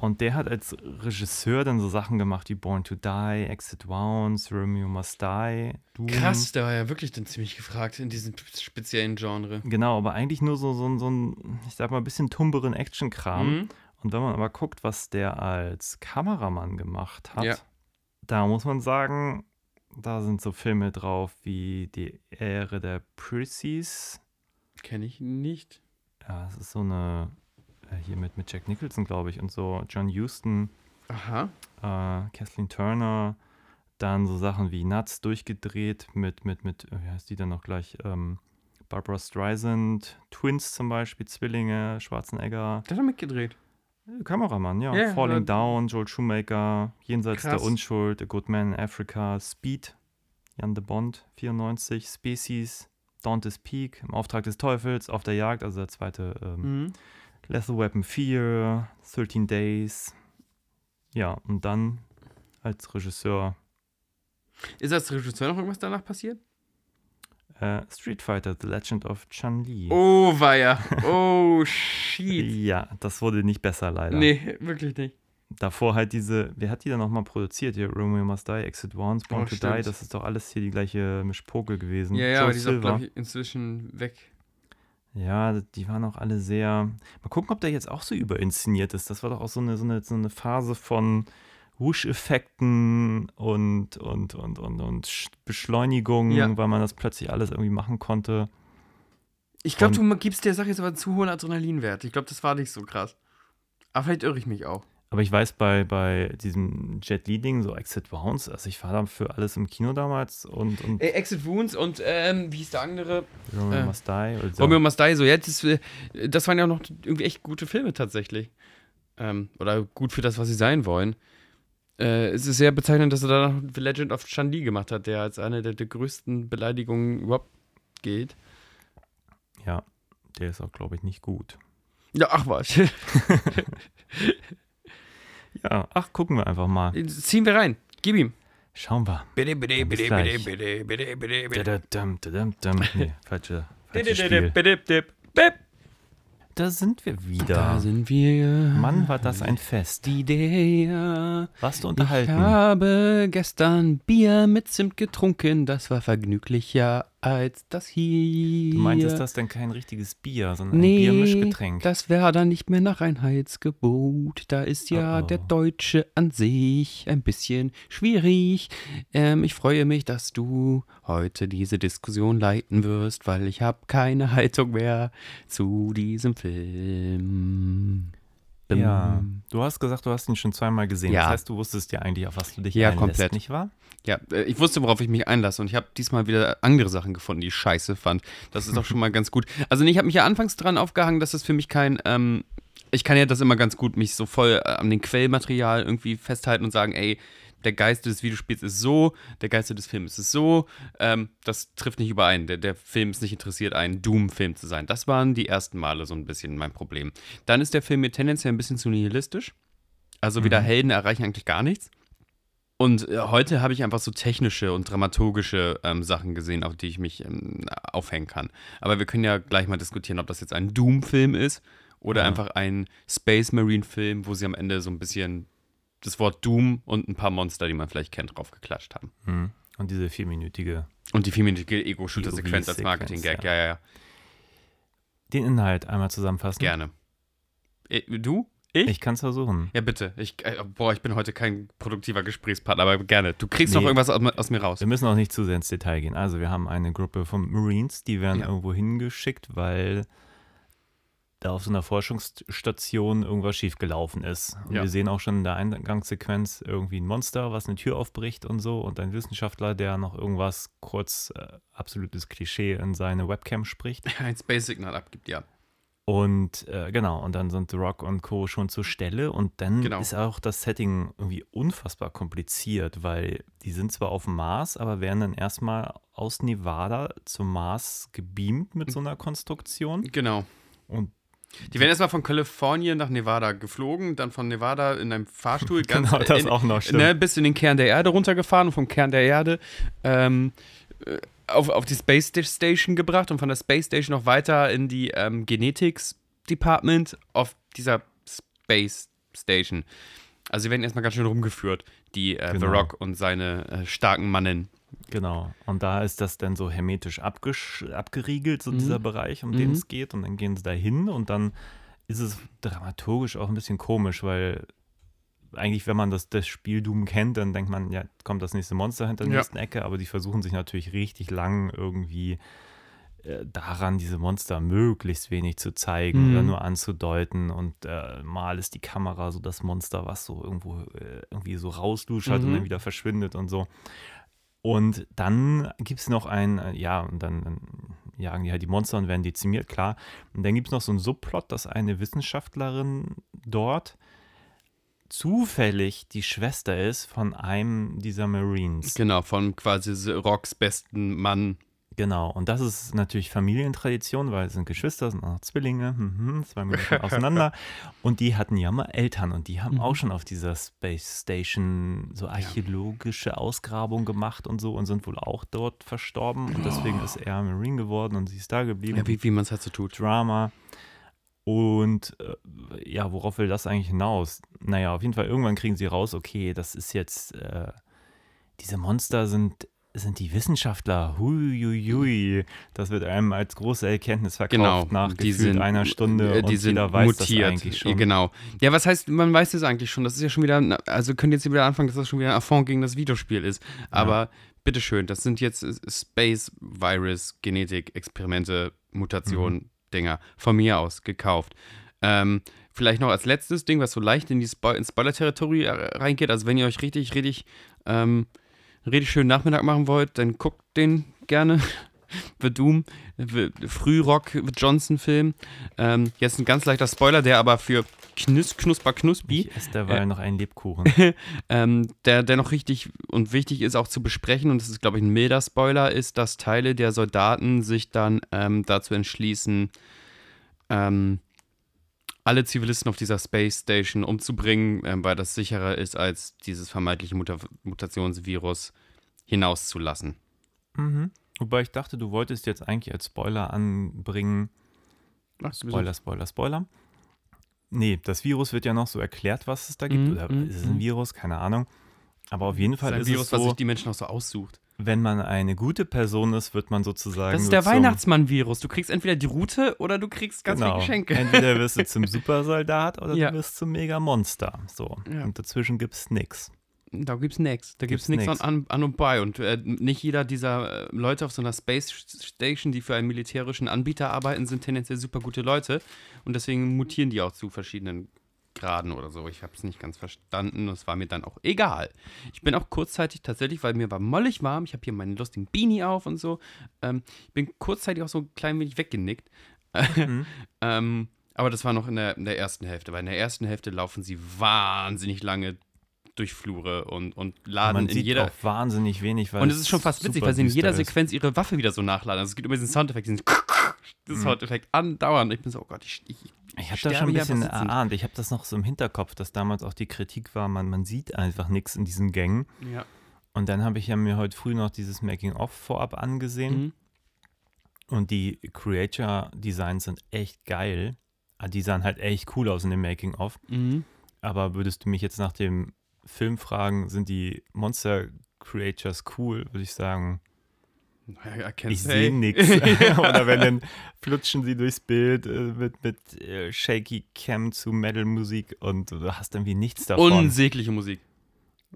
Und der hat als Regisseur dann so Sachen gemacht wie Born to Die, Exit Wounds, Romeo Must Die, Doom. Krass, der war ja wirklich dann ziemlich gefragt in diesem speziellen Genre. Genau, aber eigentlich nur so, so, ein- so ein, ich sag mal, ein bisschen tumberen Action-Kram. Mhm. Und wenn man aber guckt, was der als Kameramann gemacht hat, Ja. da muss man sagen, da sind so Filme drauf wie Die Ehre der Precies. Kenne ich nicht. Ja, es ist so eine, äh, hier mit, mit Jack Nicholson, glaube ich, und so John Huston, Aha. äh, Kathleen Turner, dann so Sachen wie Nuts durchgedreht mit, mit, mit, äh, wie heißt die dann noch gleich? Ähm, Barbara Streisand, Twins zum Beispiel, Zwillinge, Schwarzenegger, Der hat mitgedreht. äh, Kameramann, ja. Ja, Falling Down, Joel Shoemaker, Jenseits Krass. der Unschuld, A Good Man in Africa, Speed, Jan de Bond, 94, Species, Dante's Peak, Im Auftrag des Teufels, Auf der Jagd, also der zweite ähm, Mhm. Lethal Weapon 4, 13 Days. Ja, und dann als Regisseur Äh, Street Fighter, The Legend of Chun-Li. Oh, weia. Oh, shit. Ja, das wurde nicht besser leider. Nee, wirklich nicht. Davor halt diese, wer hat die dann nochmal produziert? Hier, Romeo Must Die, Exit Wounds, Born Oh, to stimmt. Die, das ist doch alles hier die gleiche Mischpoke gewesen. Ja, ja, Joe aber die ist Silver. glaube ich, inzwischen weg. Ja, die waren auch alle sehr. Mal gucken, ob der jetzt auch so überinszeniert ist. Das war doch auch so eine, so eine, so eine Phase von Wusch-Effekten und, und, und, und, und Sch- Beschleunigung, Ja. weil man das plötzlich alles irgendwie machen konnte. Ich glaube, du gibst der Sache jetzt aber einen zu hohen Adrenalinwert. Ich glaube, das war nicht so krass. Aber vielleicht irre ich mich auch. Aber ich weiß, bei, bei diesem Jet Li-Ding, so Exit Wounds, also ich war da für alles im Kino damals und, und Ey, Exit Wounds und, ähm, wie hieß der andere? Romeo äh, Must Die. So. Romeo Must Die, so, ja, das, äh, das waren ja auch noch irgendwie echt gute Filme tatsächlich. Ähm, oder gut für das, was sie sein wollen. Äh, es ist sehr bezeichnend, dass er danach The Legend of Chun-Li gemacht hat, der als eine der, der größten Beleidigungen überhaupt gilt. Ja, der ist auch, glaube ich, nicht gut. Ja, ach was. Ja, ach, gucken wir einfach mal. Ziehen wir rein. Gib ihm. Schauen wir. Bitte, bitte, bitte, gleich. bitte, bitte, bitte, bitte. Dadadam, dadam, dam. Nee, falsche, Bitte, bitte, bitte, bitte, bitte. Da sind wir wieder. Da sind wir. Mann, war das ein Fest. Die der. Warst du Ich unterhalten? habe gestern Bier mit Zimt getrunken. Das war vergnüglicher als das hier. Du meintest das denn kein richtiges Bier, sondern Nee, ein Biermischgetränk? das wäre dann nicht mehr nach Reinheitsgebot. Da ist ja Oh, oh. der Deutsche an sich ein bisschen schwierig. Ähm, ich freue mich, dass du heute diese Diskussion leiten wirst, weil ich habe keine Haltung mehr zu diesem Film. Bim. ja, du hast gesagt, du hast ihn schon zweimal gesehen. Ja. Das heißt, du wusstest ja eigentlich, auf was du dich Ja, einlässt, komplett. nicht wahr? Ja, äh, ich wusste, worauf ich mich einlasse und ich habe diesmal wieder andere Sachen gefunden, die ich scheiße fand. Das ist auch schon mal ganz gut. Also ich habe mich ja anfangs dran aufgehangen, dass das für mich kein, ähm, ich kann ja das immer ganz gut mich so voll äh, an den Quellmaterial irgendwie festhalten und sagen, ey, der Geist des Videospiels ist so, der Geist des Films ist so. Ähm, das trifft nicht überein. Der, der Film ist nicht interessiert, ein Doom-Film zu sein. Das waren die ersten Male so ein bisschen mein Problem. Dann ist der Film mir tendenziell ein bisschen zu nihilistisch. Also wieder Helden erreichen eigentlich gar nichts. Und äh, heute habe ich einfach so technische und dramaturgische ähm, Sachen gesehen, auf die ich mich ähm, aufhängen kann. Aber wir können ja gleich mal diskutieren, ob das jetzt ein Doom-Film ist oder Ja. einfach ein Space Marine-Film, wo sie am Ende so ein bisschen das Wort Doom und ein paar Monster, die man vielleicht kennt, draufgeklatscht haben. Hm. Und diese vierminütige, Und die vierminütige Ego-Shooter-Sequenz als Marketing-Gag. Ja. ja, ja, den Inhalt einmal zusammenfassen. Gerne. Äh, du? Ich? Ich kann es versuchen. Ja, bitte. Ich, äh, boah, ich bin heute kein produktiver Gesprächspartner, aber gerne. Du kriegst noch Nee. irgendwas aus, aus mir raus. Wir müssen auch nicht zu sehr ins Detail gehen. Also, wir haben eine Gruppe von Marines, die werden Ja. irgendwo hingeschickt, weil da auf so einer Forschungsstation irgendwas schiefgelaufen ist. Und Ja. wir sehen auch schon in der Eingangssequenz irgendwie ein Monster, was eine Tür aufbricht und so und ein Wissenschaftler, der noch irgendwas kurz äh, absolutes Klischee in seine Webcam spricht. Ein Space-Signal abgibt, ja. Und äh, genau, und dann sind The Rock und Co. schon zur Stelle und dann Genau. ist auch das Setting irgendwie unfassbar kompliziert, weil die sind zwar auf dem Mars, aber werden dann erstmal aus Nevada zum Mars gebeamt mit so einer Konstruktion. Genau. Und Die werden erstmal von Kalifornien nach Nevada geflogen, dann von Nevada in einem Fahrstuhl ganz genau, das in, auch noch stimmt. ne, bis in den Kern der Erde runtergefahren und vom Kern der Erde ähm, äh, auf, auf die Space Station gebracht und von der Space Station noch weiter in die ähm, Genetics Department auf dieser Space Station. Also sie werden erstmal ganz schön rumgeführt, die äh, The Genau. Rock und seine äh, starken Mannen. Genau. Und da ist das dann so hermetisch abgeriegelt, so Mhm. dieser Bereich, um den Mhm. es geht. Und dann gehen sie da hin und dann ist es dramaturgisch auch ein bisschen komisch, weil eigentlich, wenn man das, das Spiel Doom kennt, dann denkt man, ja, kommt das nächste Monster hinter der Ja. nächsten Ecke, aber die versuchen sich natürlich richtig lang irgendwie äh, daran, diese Monster möglichst wenig zu zeigen Mhm. oder nur anzudeuten und äh, mal ist die Kamera so das Monster, was so irgendwo äh, irgendwie so rausluschert und Mhm. dann wieder verschwindet und so. Und dann gibt es noch ein, äh, ja, und dann, jagen die halt die Monster und werden dezimiert, klar. Und dann gibt es noch so einen Subplot, dass eine Wissenschaftlerin dort zufällig die Schwester ist von einem dieser Marines. Genau, von quasi Rocks besten Mann. Genau, und das ist natürlich Familientradition, weil es sind Geschwister, sind auch Zwillinge, mhm, zwei Minuten auseinander. Und die hatten ja mal Eltern und die haben Mhm. auch schon auf dieser Space Station so archäologische Ausgrabungen gemacht und so und sind wohl auch dort verstorben. Und deswegen ist er Marine geworden und sie ist da geblieben. Ja, wie, wie man es halt so tut. Drama. Und äh, ja, worauf will das eigentlich hinaus? Naja, auf jeden Fall, irgendwann kriegen sie raus, okay, das ist jetzt, äh, diese Monster sind, sind die Wissenschaftler. Huiuiui. Das wird einem als große Erkenntnis verkauft Genau, nach die gefühlt einer Stunde äh, und die sind jeder weiß mutiert. das eigentlich schon. Genau. Ja, was heißt, man weiß es eigentlich schon. Das ist ja schon wieder, also könnt ihr jetzt wieder anfangen, dass das schon wieder ein Affront gegen das Videospiel ist. Aber bitteschön, das sind jetzt Space Virus, Genetik, Experimente, Mutationen, Mhm. Dinger. Von mir aus gekauft. Ähm, vielleicht noch als letztes Ding, was so leicht in die Spo ins Spoiler-Territory äh, reingeht. Also wenn ihr euch richtig, richtig, ähm, richtig schönen Nachmittag machen wollt, dann guckt den gerne. The Doom, The Frührock Johnson-Film. Ähm, jetzt ein ganz leichter Spoiler, der aber für Knus Knusper Knuspi Ich esse derweil Äh. noch einen Lebkuchen. ähm, der, der noch richtig und wichtig ist auch zu besprechen, und das ist, glaube ich, ein milder Spoiler, ist, dass Teile der Soldaten sich dann ähm, dazu entschließen, ähm, alle Zivilisten auf dieser Space Station umzubringen, ähm, weil das sicherer ist, als dieses vermeintliche Muta Mutationsvirus hinauszulassen. mhm. Wobei ich dachte, du wolltest jetzt eigentlich als Spoiler anbringen, Ach, Spoiler, Spoiler, Spoiler. Nee, das Virus wird ja noch so erklärt, was es da gibt. Mhm, Oder mhm, ist es ein mhm. Virus? Keine Ahnung. Aber auf jeden Fall ein ist Virus, es was so, sich die Menschen auch so aussucht. Wenn man eine gute Person ist, wird man sozusagen. Das ist der Weihnachtsmann-Virus. Du kriegst entweder die Route oder du kriegst ganz genau, viele Geschenke. Entweder wirst du zum Supersoldat oder Ja. du wirst zum Mega-Monster. So. Ja. Und dazwischen gibt es nichts. Da gibt's nichts. Da gibt's, Gibt's nichts nix. an, an und bei. Und äh, nicht jeder dieser äh, Leute auf so einer Space Station, die für einen militärischen Anbieter arbeiten, sind tendenziell super gute Leute. Und deswegen mutieren die auch zu verschiedenen Graden oder so. Ich habe es nicht ganz verstanden. Das war mir dann auch egal. Ich bin auch kurzzeitig tatsächlich, weil mir war mollig warm. Ich habe hier meinen lustigen Beanie auf und so. Ähm, ich bin kurzzeitig auch so ein klein wenig weggenickt. Mhm. ähm, aber das war noch in der, in der ersten Hälfte, weil in der ersten Hälfte laufen sie wahnsinnig lange durch Flure und, und laden Man in jeder. auch wahnsinnig wenig, weil Und es ist schon fast witzig, weil sie in jeder düster ist. Sequenz ihre Waffe wieder so nachladen. Also es gibt immer diesen Soundeffekt, diesen Mhm. das Soundeffekt andauernd. Ich bin so, oh Gott, ich, ich Ich habe das schon ein bisschen erahnt. Ich habe das noch so im Hinterkopf, dass damals auch die Kritik war, man, man sieht einfach nichts in diesen Gängen. Ja. Und dann habe ich ja mir heute früh noch dieses Making-of vorab angesehen. Mhm. Und die Creature-Designs sind echt geil. Ah, Die sahen halt echt cool aus in dem Making-of. Mhm. Aber würdest du mich jetzt nach dem Film fragen, sind die Monster-Creatures cool, würde ich sagen, Ich sehe nichts. Oder wenn dann flutschen sie durchs Bild äh, mit, mit äh, Shaky Cam zu Metal-Musik und du hast irgendwie nichts davon. Unsägliche Musik.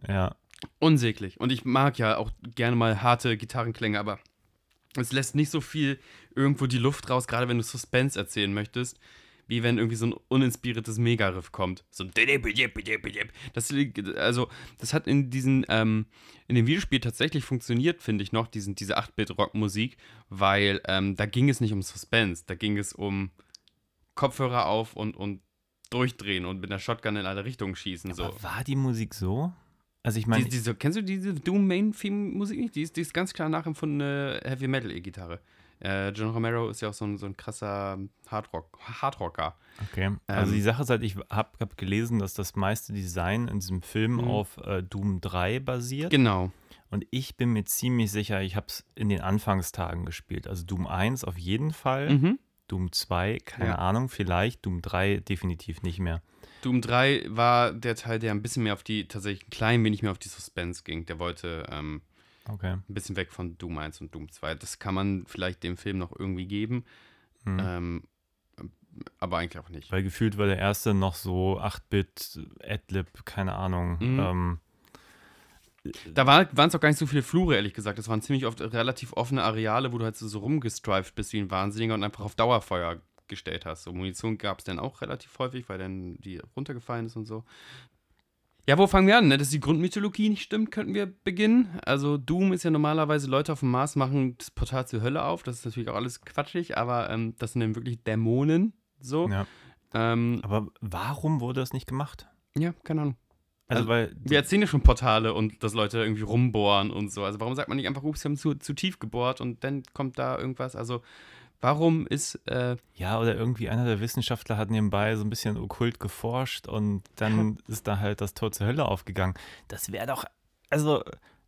ja. Unsäglich. Und ich mag ja auch gerne mal harte Gitarrenklänge, aber es lässt nicht so viel irgendwo die Luft raus, gerade wenn du Suspense erzählen möchtest, wie wenn irgendwie so ein uninspiriertes Mega-Riff kommt. So ein das, also, das hat in diesen, ähm, in dem Videospiel tatsächlich funktioniert, finde ich noch, diesen, diese 8-Bit-Rock-Musik, weil ähm, da ging es nicht um Suspense, da ging es um Kopfhörer auf und, und durchdrehen und mit einer Shotgun in alle Richtungen schießen. So. Aber war die Musik so? Also ich meine, Die, diese, kennst du diese Doom Main Theme Musik nicht? Die ist, die ist ganz klar nachempfundene Heavy Metal E-Gitarre. Äh, John Romero ist ja auch so ein, so ein krasser Hardrock, Hardrocker. okay. Also ähm, die Sache ist halt, ich habe hab gelesen, dass das meiste Design in diesem Film Mhm. auf äh, Doom 3 basiert. Genau. Und ich bin mir ziemlich sicher, ich habe es in den Anfangstagen gespielt. Also Doom 1 auf jeden Fall, Mhm. Doom 2, keine Ja. Ahnung, vielleicht, Doom 3 definitiv nicht mehr. Doom 3 war der Teil, der ein bisschen mehr auf die, tatsächlich ein klein wenig mehr auf die Suspense ging. Der wollte ähm, Okay. ein bisschen weg von Doom 1 und Doom 2. Das kann man vielleicht dem Film noch irgendwie geben. Mhm. Ähm, aber eigentlich auch nicht. Weil gefühlt war der erste noch so 8-Bit, Adlib, keine Ahnung. Mhm. Ähm, Da war- waren es auch gar nicht so viele Flure, ehrlich gesagt. Das waren ziemlich oft relativ offene Areale, wo du halt so, so rumgestrift bist wie ein Wahnsinniger und einfach auf Dauerfeuer gestellt hast. So Munition gab es dann auch relativ häufig, weil dann die runtergefallen ist und so. Ja, wo fangen wir an? Ne? Dass die Grundmythologie nicht stimmt, könnten wir beginnen. Also Doom ist ja normalerweise Leute auf dem Mars machen das Portal zur Hölle auf. Das ist natürlich auch alles quatschig, aber ähm, das sind dann wirklich Dämonen. So. ja. Ähm, Aber warum wurde das nicht gemacht? ja, keine Ahnung. Also, weil Wir erzählen ja schon Portale und dass Leute irgendwie rumbohren und so. Also warum sagt man nicht einfach, ups, wir haben zu, zu tief gebohrt und dann kommt da irgendwas? Also warum ist, äh, Ja, oder irgendwie einer der Wissenschaftler hat nebenbei so ein bisschen okkult geforscht und dann ist da halt das Tor zur Hölle aufgegangen. Das wäre doch, also,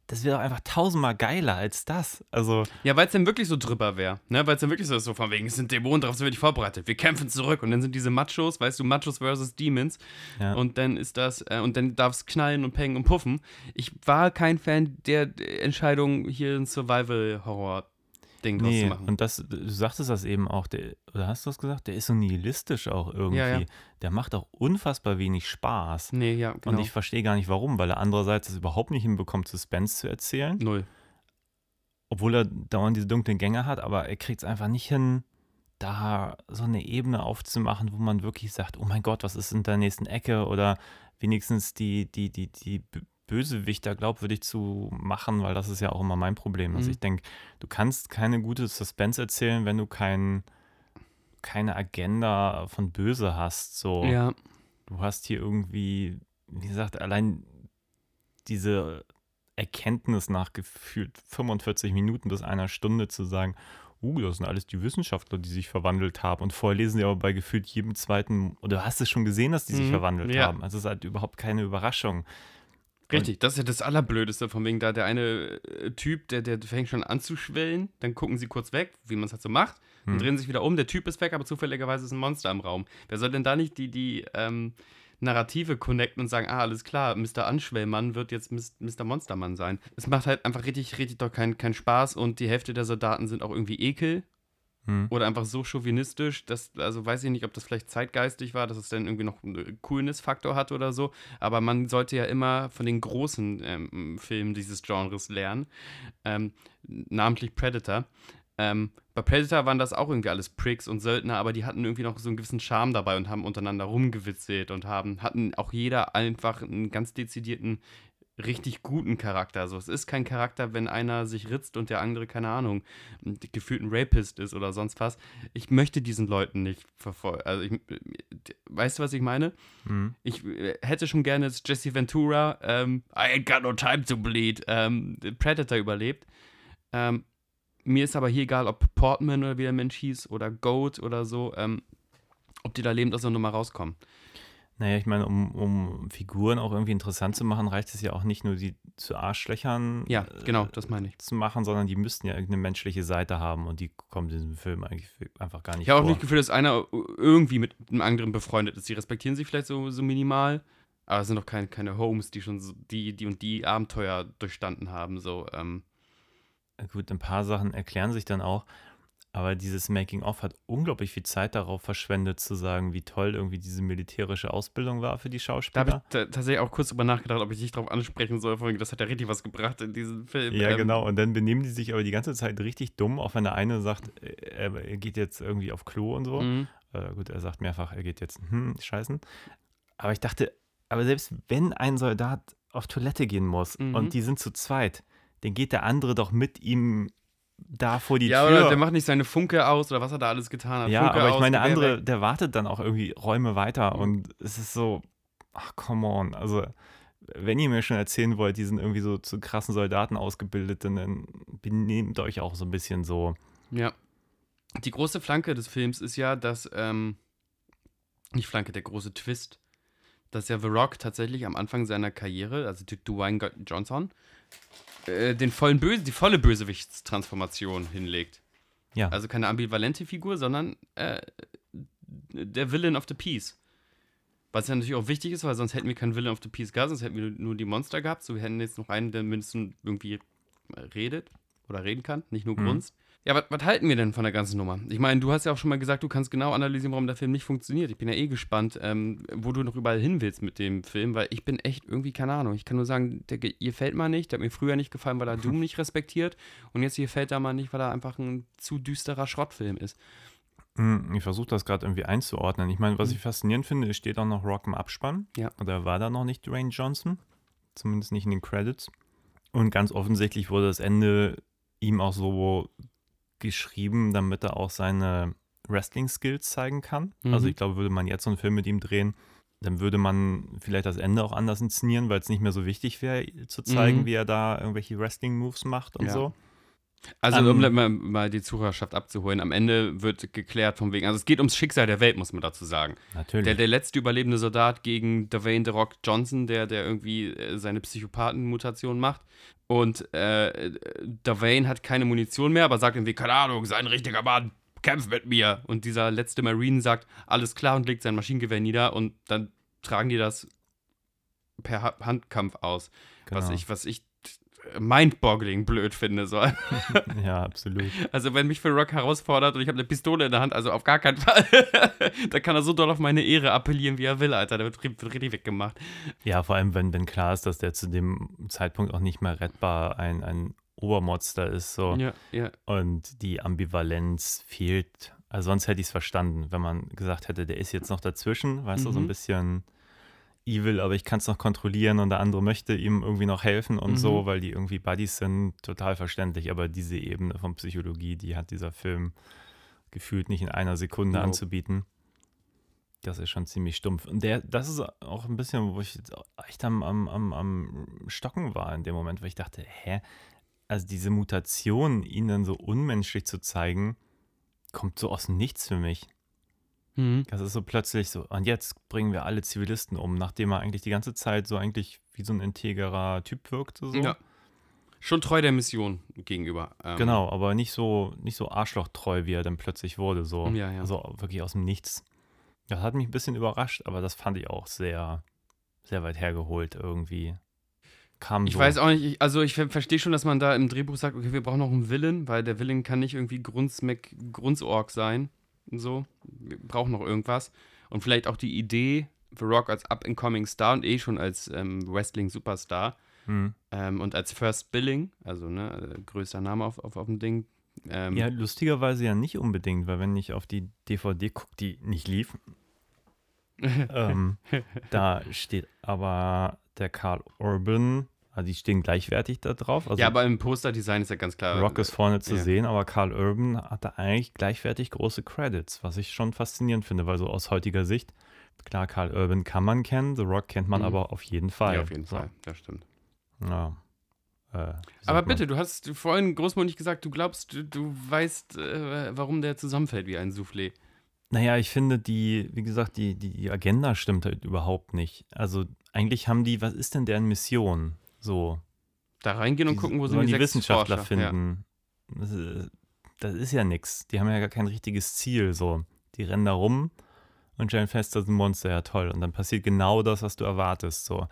das wäre doch einfach tausendmal geiler als das. Also, ja, weil es dann wirklich so drüber wäre, ne? Weil es dann wirklich so ist, so von wegen, es sind Dämonen, darauf sind wir nicht vorbereitet, wir kämpfen zurück und dann sind diese Machos, weißt du, Machos versus Demons ja. und dann ist das, äh, und dann darf es knallen und pengen und puffen. Ich war kein Fan der Entscheidung, hier ein Survival-Horror Ding draus nee, zu machen. und das, du sagtest das eben auch, der, oder hast du das gesagt? Der ist so nihilistisch auch irgendwie. Ja, ja. Der macht auch unfassbar wenig Spaß. nee, ja, genau. Und ich verstehe gar nicht warum, weil er andererseits es überhaupt nicht hinbekommt, Suspense zu erzählen. Null. obwohl er dauernd diese dunklen Gänge hat, aber er kriegt es einfach nicht hin, da so eine Ebene aufzumachen, wo man wirklich sagt, oh mein Gott, was ist in der nächsten Ecke oder wenigstens die, die, die, die Bösewichter glaubwürdig zu machen, weil das ist ja auch immer mein Problem. Also Mhm. ich denke, du kannst keine gute Suspense erzählen, wenn du kein, keine Agenda von Böse hast. So Ja, du hast hier irgendwie, wie gesagt, allein diese Erkenntnis nach gefühlt 45 Minuten bis einer Stunde zu sagen, uh, das sind alles die Wissenschaftler, die sich verwandelt haben. Und vorher lesen sie aber bei gefühlt jedem zweiten, oder du hast es schon gesehen, dass die sich Mhm, verwandelt ja. haben. Also es ist halt überhaupt keine Überraschung. Richtig. Das ist ja das Allerblödeste, von wegen da der eine äh, Typ, der, der fängt schon an zu schwellen, dann gucken sie kurz weg, wie man es halt so macht, und Hm. drehen sich wieder um, der Typ ist weg, aber zufälligerweise ist ein Monster im Raum. Wer soll denn da nicht die, die ähm, Narrative connecten und sagen, ah, alles klar, Mr. Anschwellmann wird jetzt Mr. Monstermann sein. Es macht halt einfach richtig, richtig doch keinen keinen Spaß und die Hälfte der Soldaten sind auch irgendwie ekel Hm. oder einfach so chauvinistisch, dass, also weiß ich nicht, ob das vielleicht zeitgeistig war, dass es dann irgendwie noch einen Coolness-Faktor hat oder so, aber man sollte ja immer von den großen ähm, Filmen dieses Genres lernen, ähm, namentlich Predator. Ähm, bei Predator waren das auch irgendwie alles Pricks und Söldner, aber die hatten irgendwie noch so einen gewissen Charme dabei und haben untereinander rumgewitzelt und haben, hatten auch jeder einfach einen ganz dezidierten, richtig guten Charakter. Also es ist kein Charakter, wenn einer sich ritzt und der andere, keine Ahnung, gefühlt ein Rapist ist oder sonst was. Ich möchte diesen Leuten nicht verfolgen. Also ich, weißt du, was ich meine? Hm. Ich äh, hätte schon gerne, Jesse Ventura, ähm, I ain't got no time to bleed, ähm, Predator überlebt. Ähm, mir ist aber hier egal, ob Portman oder wie der Mensch hieß oder Goat oder so, ähm, ob die da lebend aus der Nummer rauskommen. Naja, ich meine, um, um Figuren auch irgendwie interessant zu machen, reicht es ja auch nicht nur, die zu Arschlöchern Ja, äh, genau, das meine ich. zu machen, sondern die müssten ja irgendeine menschliche Seite haben und die kommt in diesem Film eigentlich einfach gar nicht Ich habe auch vor. nicht das Gefühl, dass einer irgendwie mit einem anderen befreundet ist. Die respektieren sich vielleicht so, so minimal, aber es sind doch keine, keine Homes, die schon so die, die und die Abenteuer durchstanden haben. So, ähm, Gut, ein paar Sachen erklären sich dann auch, aber dieses Making-of hat unglaublich viel Zeit darauf verschwendet, zu sagen, wie toll irgendwie diese militärische Ausbildung war für die Da Schauspieler. habe ich ta- tatsächlich auch kurz drüber nachgedacht, ob ich dich darauf ansprechen soll. Vor allem, Das hat ja richtig was gebracht in diesem Film. Ja, Ähm, genau. Und dann benehmen die sich aber die ganze Zeit richtig dumm, auch wenn der eine sagt, äh, er er geht jetzt irgendwie auf Klo und so. mhm. Äh, gut, er sagt mehrfach, er geht jetzt hm, scheißen. Aber ich dachte, aber selbst wenn ein Soldat auf Toilette gehen muss Mhm. und die sind zu zweit, dann geht der andere doch mit ihm da vor die Ja, Tür. oder der macht nicht seine Funke aus oder was er da alles getan hat. Ja, Funke aber ich aus, meine, der andere, der wartet dann auch irgendwie Räume weiter und es ist so, ach, come on. Also, wenn ihr mir schon erzählen wollt, die sind irgendwie so zu krassen Soldaten ausgebildet, dann, benehmt euch auch so ein bisschen so. Ja. Die große Flanke des Films ist ja, dass, ähm, nicht Flanke, der große Twist, dass ja The Rock tatsächlich am Anfang seiner Karriere, also Dwayne Johnson, äh, den vollen Böse, die volle Bösewichtstransformation hinlegt. Ja. Also keine ambivalente Figur, sondern äh, der Villain of the Piece. Was ja natürlich auch wichtig ist, weil sonst hätten wir keinen Villain of the Piece gehabt, sonst hätten wir nur die Monster gehabt. So, wir hätten jetzt noch einen, der mindestens irgendwie redet oder reden kann, nicht nur Mhm. Ja, was- halten wir denn von der ganzen Nummer? Ich meine, du hast ja auch schon mal gesagt, du kannst genau analysieren, warum der Film nicht funktioniert. Ich bin ja eh gespannt, ähm, wo du noch überall hin willst mit dem Film, weil ich bin echt irgendwie, keine Ahnung. Ich kann nur sagen, der ge- gefällt mir nicht. Der hat mir früher nicht gefallen, weil er Doom nicht respektiert. Und jetzt gefällt er mal nicht, weil er einfach ein zu düsterer Schrottfilm ist. Hm, Ich versuche das gerade irgendwie einzuordnen. Ich meine, was ich faszinierend finde, es steht auch noch Rock im Abspann. Ja. Oder war da noch nicht Dwayne Johnson? Zumindest nicht in den Credits. Und ganz offensichtlich wurde das Ende ihm auch so geschrieben, damit er auch seine Wrestling-Skills zeigen kann. Mhm. Also ich glaube, würde man jetzt so einen Film mit ihm drehen, dann würde man vielleicht das Ende auch anders inszenieren, weil es nicht mehr so wichtig wäre, zu zeigen, Mhm. wie er da irgendwelche Wrestling-Moves macht und Ja. so. Also, Ähm, um mal, mal die Zuhörerschaft abzuholen, am Ende wird geklärt von wegen, also es geht ums Schicksal der Welt, muss man dazu sagen. Natürlich. Der, der letzte überlebende Soldat gegen Dwayne The Rock Johnson, der, der irgendwie äh, seine Psychopathenmutation macht. Und äh, Dwayne hat keine Munition mehr, aber sagt irgendwie, keine Ahnung, sei ein richtiger Mann, kämpf mit mir. Und dieser letzte Marine sagt, alles klar und legt sein Maschinengewehr nieder und dann tragen die das per ha Handkampf aus. Was Genau. ich, was ich mindboggling blöd finde. So. ja, absolut. Also wenn mich für Rock herausfordert und ich habe eine Pistole in der Hand, also auf gar keinen Fall. da kann er so doll auf meine Ehre appellieren, wie er will, Alter. Der wird, wird richtig weggemacht. Ja, vor allem, wenn, wenn klar ist, dass der zu dem Zeitpunkt auch nicht mehr rettbar ein, ein Obermonster ist. So. Ja, ja. Und die Ambivalenz fehlt. Also sonst hätte ich es verstanden, wenn man gesagt hätte, der ist jetzt noch dazwischen, weißt du, so ein Mhm. bisschen evil, aber ich kann es noch kontrollieren und der andere möchte ihm irgendwie noch helfen und Mhm. so, weil die irgendwie Buddies sind, total verständlich. Aber diese Ebene von Psychologie, die hat dieser Film gefühlt nicht in einer Sekunde Nope. anzubieten. Das ist schon ziemlich stumpf. Und der, das ist auch ein bisschen, wo ich jetzt echt am, am, am, am Stocken war in dem Moment, weil ich dachte, hä? Also diese Mutation, ihn dann so unmenschlich zu zeigen, kommt so aus Nichts für mich. Mhm. Das ist so plötzlich so, und jetzt bringen wir alle Zivilisten um, nachdem er eigentlich die ganze Zeit so eigentlich wie so ein integerer Typ wirkte. So. ja. Schon treu der Mission gegenüber. Ähm, Genau, aber nicht so, nicht so arschlochtreu, wie er dann plötzlich wurde. So. Ja, ja. Also wirklich aus dem Nichts. Das hat mich ein bisschen überrascht, aber das fand ich auch sehr, sehr weit hergeholt irgendwie. Kam Ich so. weiß auch nicht, ich, also ich ver verstehe schon, dass man da im Drehbuch sagt, okay, wir brauchen noch einen Villain, weil der Villain kann nicht irgendwie Grundsorg sein. Und so. Wir brauchen noch irgendwas. Und vielleicht auch die Idee, The Rock als up-and-coming Star und eh schon als ähm, Wrestling-Superstar Hm. ähm, und als First Billing, also ne, äh, größter Name auf, auf, auf dem Ding. Ähm, Ja, lustigerweise ja nicht unbedingt, weil wenn ich auf die DVD gucke, die nicht lief, ähm, da steht aber der Karl Urban, also die stehen gleichwertig da drauf. Also ja, aber im Posterdesign ist ja ganz klar. Rock ist vorne zu ja. sehen, aber Karl Urban hatte eigentlich gleichwertig große Credits, was ich schon faszinierend finde, weil so aus heutiger Sicht, klar, Karl Urban kann man kennen, The Rock kennt man Mhm. aber auf jeden Fall. Ja, auf jeden So, Fall, das stimmt. Ja. Äh, Aber bitte, du hast vorhin großmundig gesagt, du glaubst, du, du weißt, äh, warum der zusammenfällt wie ein Soufflé. Naja, ich finde die, wie gesagt, die, die Agenda stimmt halt überhaupt nicht. Also eigentlich haben die, was ist denn deren Mission? So. Da reingehen und die gucken, wo sind die, die Wissenschaftler Forscher. Ja. finden. Das, ist, das ist ja nichts. Die haben ja gar kein richtiges Ziel. So. Die rennen da rum und stellen fest, das ist ein Monster. Ja, toll. Und dann passiert genau das, was du erwartest. So.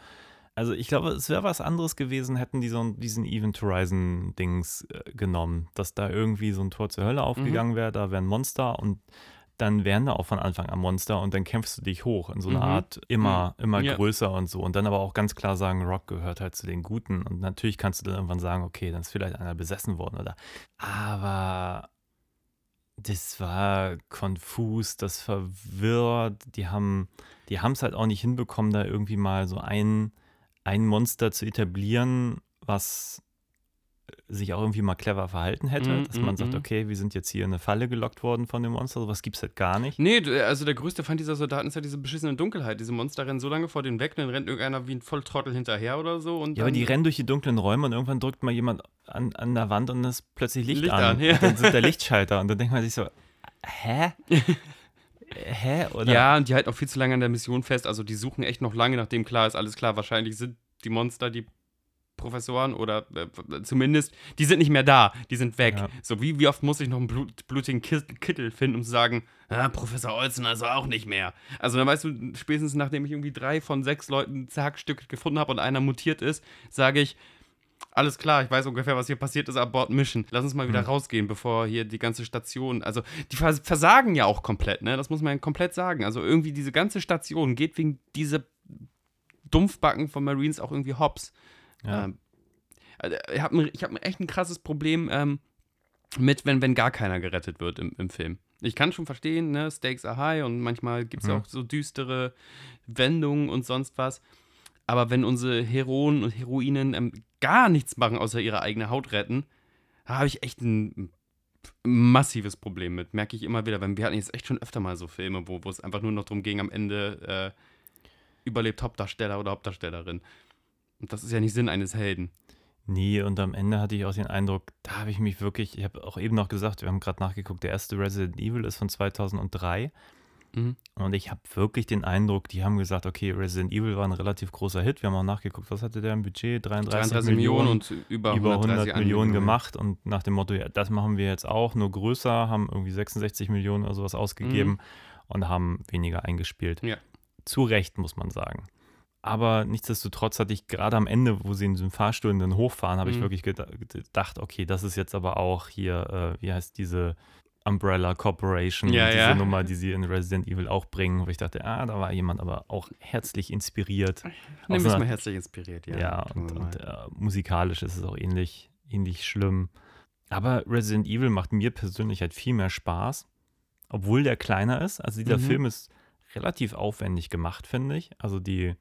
Also ich glaube, es wäre was anderes gewesen, hätten die so diesen Event Horizon-Dings äh, genommen, dass da irgendwie so ein Tor zur Mhm. Hölle aufgegangen wäre, da wären Monster und dann wären da auch von Anfang an Monster und dann kämpfst du dich hoch in so eine Mhm. Art immer, immer Ja. größer und so. Und dann aber auch ganz klar sagen, Rock gehört halt zu den Guten. Und natürlich kannst du dann irgendwann sagen, okay, dann ist vielleicht einer besessen worden oder. Aber das war konfus, das verwirrt. Die haben die es halt auch nicht hinbekommen, da irgendwie mal so ein, ein Monster zu etablieren, was sich auch irgendwie mal clever verhalten hätte, Mhm, dass man mhm, sagt, mhm. okay, wir sind jetzt hier in eine Falle gelockt worden von dem Monster, sowas gibt es halt gar nicht. Nee, du- also der größte Feind dieser Soldaten ist ja diese beschissene Dunkelheit. Diese Monster rennen so lange vor denen weg, dann rennt irgendeiner wie ein Volltrottel hinterher oder so. Ja, aber die rennen durch die dunklen Räume und irgendwann drückt mal jemand an, an der Wand und es ist plötzlich Licht, Licht an. an, ja. Dann sind der Lichtschalter und dann denkt man sich so, hä? hä? Oder? Ja, und die halten auch viel zu lange an der Mission fest. Also die suchen echt noch lange, nachdem klar ist, alles klar, wahrscheinlich sind die Monster die Professoren oder äh, zumindest, die sind nicht mehr da, die sind weg. Ja. So wie, wie oft muss ich noch einen blut, blutigen Kit- Kittel finden, um zu sagen, ah, Professor Olsen also auch nicht mehr. Also dann weißt du, spätestens nachdem ich irgendwie drei von sechs Leuten Zerhackstück gefunden habe und einer mutiert ist, sage ich, alles klar, ich weiß ungefähr, was hier passiert ist, Abort Mission. Lass uns mal wieder Hm. rausgehen, bevor hier die ganze Station. Also, die vers versagen ja auch komplett, ne? Das muss man ja komplett sagen. Also, irgendwie diese ganze Station geht wegen dieser Dumpfbacken von Marines auch irgendwie hops. Ja. Ähm, also, ich habe ich hab echt ein krasses Problem ähm, mit, wenn, wenn gar keiner gerettet wird im, im Film. Ich kann schon verstehen, ne, Stakes are high und manchmal gibt es ja Mhm. auch so düstere Wendungen und sonst was. Aber wenn unsere Heroen und Heroinen ähm, gar nichts machen, außer ihre eigene Haut retten, da habe ich echt ein massives Problem mit. Merke ich immer wieder. Weil wir hatten jetzt echt schon öfter mal so Filme, wo wo es einfach nur noch darum ging, am Ende überlebt Hauptdarsteller oder Hauptdarstellerin. Und das ist ja nicht Sinn eines Helden. Nee, und am Ende hatte ich auch den Eindruck, da habe ich mich wirklich, ich habe auch eben noch gesagt, wir haben gerade nachgeguckt, der erste Resident Evil ist von 2003. Mhm. Und ich habe wirklich den Eindruck, die haben gesagt, okay, Resident Evil war ein relativ großer Hit. Wir haben auch nachgeguckt, was hatte der im Budget? 33, 33 Millionen und über, über 100 130 Millionen gemacht und nach dem Motto, ja, das machen wir jetzt auch, nur größer, haben irgendwie 66 Millionen oder sowas ausgegeben und haben weniger eingespielt. Mhm. Ja. Zu Recht, muss man sagen. Aber nichtsdestotrotz hatte ich gerade am Ende, wo sie in diesem Fahrstuhl dann hochfahren, habe ich Mhm. wirklich geda- gedacht, okay, das ist jetzt aber auch hier, äh, wie heißt diese Umbrella Corporation, Ja, diese ja. Nummer, die sie in Resident Evil auch bringen, wo ich dachte, ah, da war jemand aber auch herzlich inspiriert. Es so mal herzlich inspiriert, ja. ja, und, und äh, musikalisch ist es auch ähnlich, ähnlich schlimm. Aber Resident Evil macht mir persönlich halt viel mehr Spaß, obwohl der kleiner ist. Also dieser Mhm. Film ist relativ aufwendig gemacht, finde ich. Also die,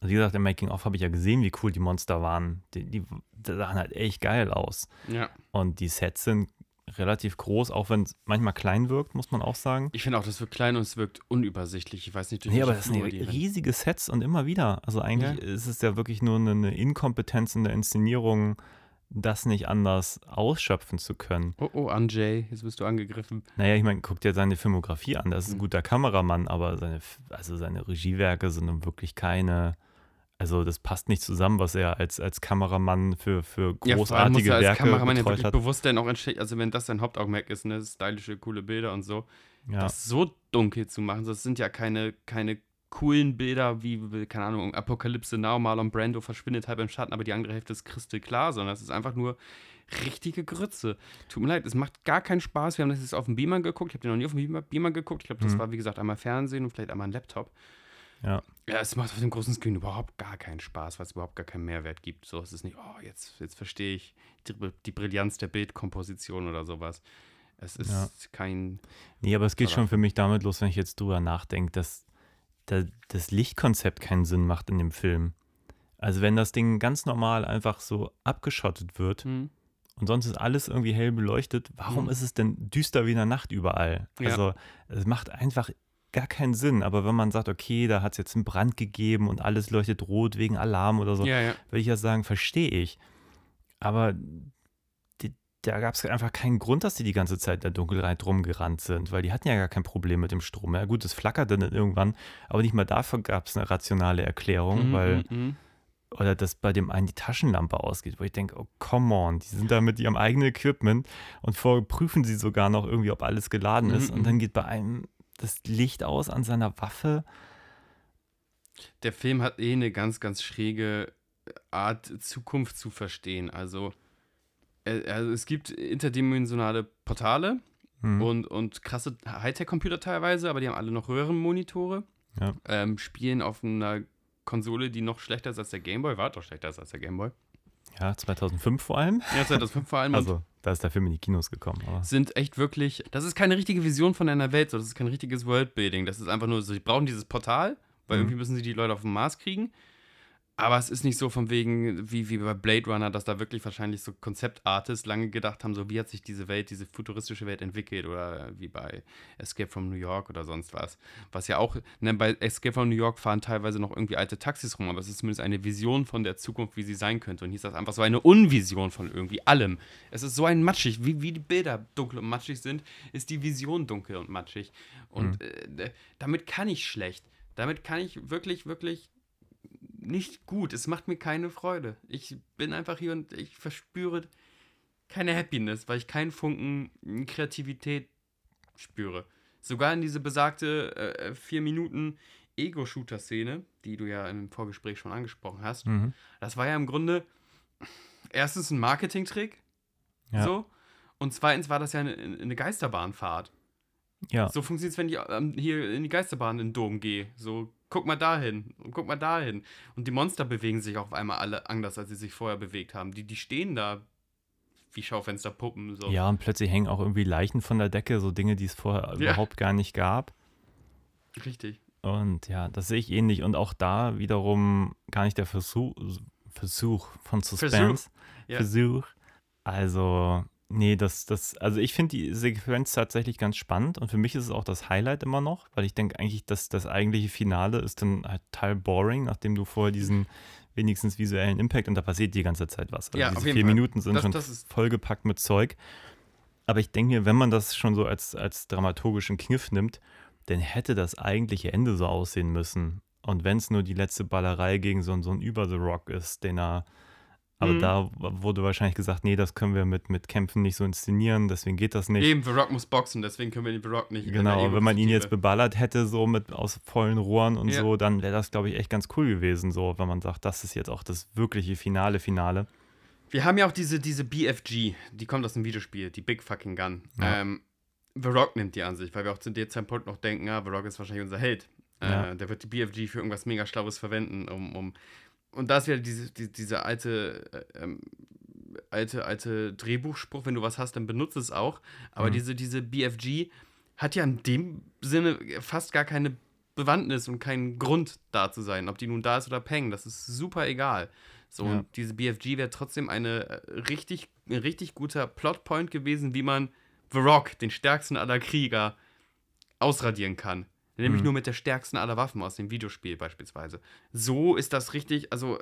also wie gesagt, im Making-of habe ich ja gesehen, wie cool die Monster waren. Die, die, die sahen halt echt geil aus. ja. Und die Sets sind relativ groß, auch wenn es manchmal klein wirkt, muss man auch sagen. Ich finde auch, das wirkt klein und es wirkt unübersichtlich. Ich weiß nicht, durch Nee, aber das sind riesige Sets und immer wieder. Also eigentlich Ja. ist es ja wirklich nur eine, eine Inkompetenz in der Inszenierung, das nicht anders ausschöpfen zu können. Oh, oh, Anjay, jetzt bist du angegriffen. Naja, ich meine, guck dir seine Filmografie an. Das ist ein Mhm. guter Kameramann, aber seine, also seine Regiewerke sind nun wirklich keine. Also, das passt nicht zusammen, was er als, als Kameramann für, für Ja, vor allem muss großartige er als Kameramann ja wirklich hat. bewusst dann auch entsteht, also wenn das sein Hauptaugenmerk ist, ne, stylische, coole Bilder und so, Ja. das so dunkel zu machen, das sind ja keine, keine coolen Bilder wie, keine Ahnung, Apokalypse Now, Marlon Brando verschwindet halb im Schatten, aber die andere Hälfte ist kristallklar, sondern das ist einfach nur richtige Grütze. Tut mir leid, es macht gar keinen Spaß. Wir haben das jetzt auf dem Beamer geguckt. Ich habe den noch nie auf dem Beamer, Beamer geguckt. Ich glaube, das Mhm. war, wie gesagt, einmal Fernsehen und vielleicht einmal ein Laptop. Ja. Ja, es macht auf dem großen Screen überhaupt gar keinen Spaß, weil es überhaupt gar keinen Mehrwert gibt. So, es ist nicht, oh, jetzt, jetzt verstehe ich die, die Brillanz der Bildkomposition oder sowas. Es ist Ja. kein. Nee, aber es geht schon für mich damit los, wenn ich jetzt drüber nachdenke, dass da, das Lichtkonzept keinen Sinn macht in dem Film. Also wenn das Ding ganz normal einfach so abgeschottet wird Hm. und sonst ist alles irgendwie hell beleuchtet, warum Mhm. ist es denn düster wie in der Nacht überall? Ja. Also es macht einfach gar keinen Sinn. Aber wenn man sagt, okay, da hat es jetzt einen Brand gegeben und alles leuchtet rot wegen Alarm oder so, Ja, ja. würde ich ja sagen, verstehe ich. Aber die, da gab es einfach keinen Grund, dass die die ganze Zeit in der Dunkelheit rumgerannt sind, weil die hatten ja gar kein Problem mit dem Strom. Ja gut, es flackerte dann irgendwann, aber nicht mal dafür gab es eine rationale Erklärung, Mhm, weil, mhm. oder dass bei dem einen die Taschenlampe ausgeht, wo ich denke, oh come on, die sind da mit ihrem eigenen Equipment und vorher prüfen sie sogar noch irgendwie, ob alles geladen ist. Mhm, Und mhm. dann geht bei einem das Licht aus an seiner Waffe. Der Film hat eh eine ganz, ganz schräge Art, Zukunft zu verstehen. Also, äh, also es gibt interdimensionale Portale Hm. und, und krasse Hightech-Computer teilweise, aber die haben alle noch Röhrenmonitore. Ja. Ähm, spielen auf einer Konsole, die noch schlechter ist als der Gameboy, war doch schlechter ist als der Gameboy. Ja, 2005 vor allem. Ja, 2005 vor allem. Also, da ist der Film in die Kinos gekommen. Aber. sind echt wirklich, das ist keine richtige Vision von einer Welt, so, das ist kein richtiges Worldbuilding. Das ist einfach nur so, sie brauchen dieses Portal, weil Mhm. irgendwie müssen sie die Leute auf den Mars kriegen. Aber es ist nicht so von wegen, wie, wie bei Blade Runner, dass da wirklich wahrscheinlich so Konzeptartists lange gedacht haben, so wie hat sich diese Welt, diese futuristische Welt entwickelt oder wie bei Escape from New York oder sonst was. Was ja auch, ne, bei Escape from New York fahren teilweise noch irgendwie alte Taxis rum, aber es ist zumindest eine Vision von der Zukunft, wie sie sein könnte. Und hier ist das einfach so eine Unvision von irgendwie allem. Es ist so ein matschig, wie, wie die Bilder dunkel und matschig sind, ist die Vision dunkel und matschig. Und äh, damit kann ich schlecht. Damit kann ich wirklich, wirklich nicht gut. Es macht mir keine Freude. Ich bin einfach hier und ich verspüre keine Happiness, weil ich keinen Funken Kreativität spüre. Sogar in diese besagte äh, vier Minuten Ego-Shooter-Szene, die du ja im Vorgespräch schon angesprochen hast, Mhm. das war ja im Grunde erstens ein Marketing-Trick, Ja. so, und zweitens war das ja eine, eine Geisterbahnfahrt. Ja. So funktioniert es, wenn ich ähm, hier in die Geisterbahn in den Dom gehe. So, guck mal dahin und guck mal dahin. Und die Monster bewegen sich auf einmal alle anders, als sie sich vorher bewegt haben. Die, die stehen da wie Schaufensterpuppen. So. Ja, und plötzlich hängen auch irgendwie Leichen von der Decke, so Dinge, die es vorher Ja. überhaupt gar nicht gab. Richtig. Und ja, das sehe ich ähnlich. Und auch da wiederum gar nicht der Versuch, Versuch von Suspense. Ja. Versuch. Also, Nee, das, das, also ich finde die Sequenz tatsächlich ganz spannend und für mich ist es auch das Highlight immer noch, weil ich denke eigentlich, dass das eigentliche Finale ist dann halt total boring, nachdem du vorher diesen wenigstens visuellen Impact und da passiert die ganze Zeit was. Also Ja, diese auf jeden vier Fall. Minuten sind Das- schon das ist- vollgepackt mit Zeug. Aber ich denke mir, wenn man das schon so als, als dramaturgischen Kniff nimmt, dann hätte das eigentliche Ende so aussehen müssen. Und wenn es nur die letzte Ballerei gegen so, so einen Über The Rock ist, den er. Aber Mhm. da wurde wahrscheinlich gesagt, nee, das können wir mit, mit Kämpfen nicht so inszenieren, deswegen geht das nicht. Eben, The Rock muss boxen, deswegen können wir den The Rock nicht. Genau, wenn man ihn jetzt beballert hätte, so mit aus vollen Rohren und Ja. so, dann wäre das, glaube ich, echt ganz cool gewesen, so, wenn man sagt, das ist jetzt auch das wirkliche Finale, Finale. Wir haben ja auch diese, diese BFG, die kommt aus dem Videospiel, die Big Fucking Gun. Ja. Ähm, The Rock nimmt die an sich, weil wir auch zu dem Zeitpunkt noch denken, ja, The Rock ist wahrscheinlich unser Held. Äh, Ja. Der wird die BFG für irgendwas mega Schlaues verwenden, um. um und da ist wieder diese, die, diese alte, äh, ähm, alte, alte Drehbuchspruch, wenn du was hast, dann benutze es auch. Aber Mhm. diese, diese BFG hat ja in dem Sinne fast gar keine Bewandtnis und keinen Grund da zu sein. Ob die nun da ist oder Peng, das ist super egal. So, Ja. und diese BFG wäre trotzdem eine äh, richtig, ein richtig guter Plotpoint gewesen, wie man The Rock, den stärksten aller Krieger, ausradieren kann. Nämlich Mhm. nur mit der stärksten aller Waffen aus dem Videospiel beispielsweise. So ist das richtig, also.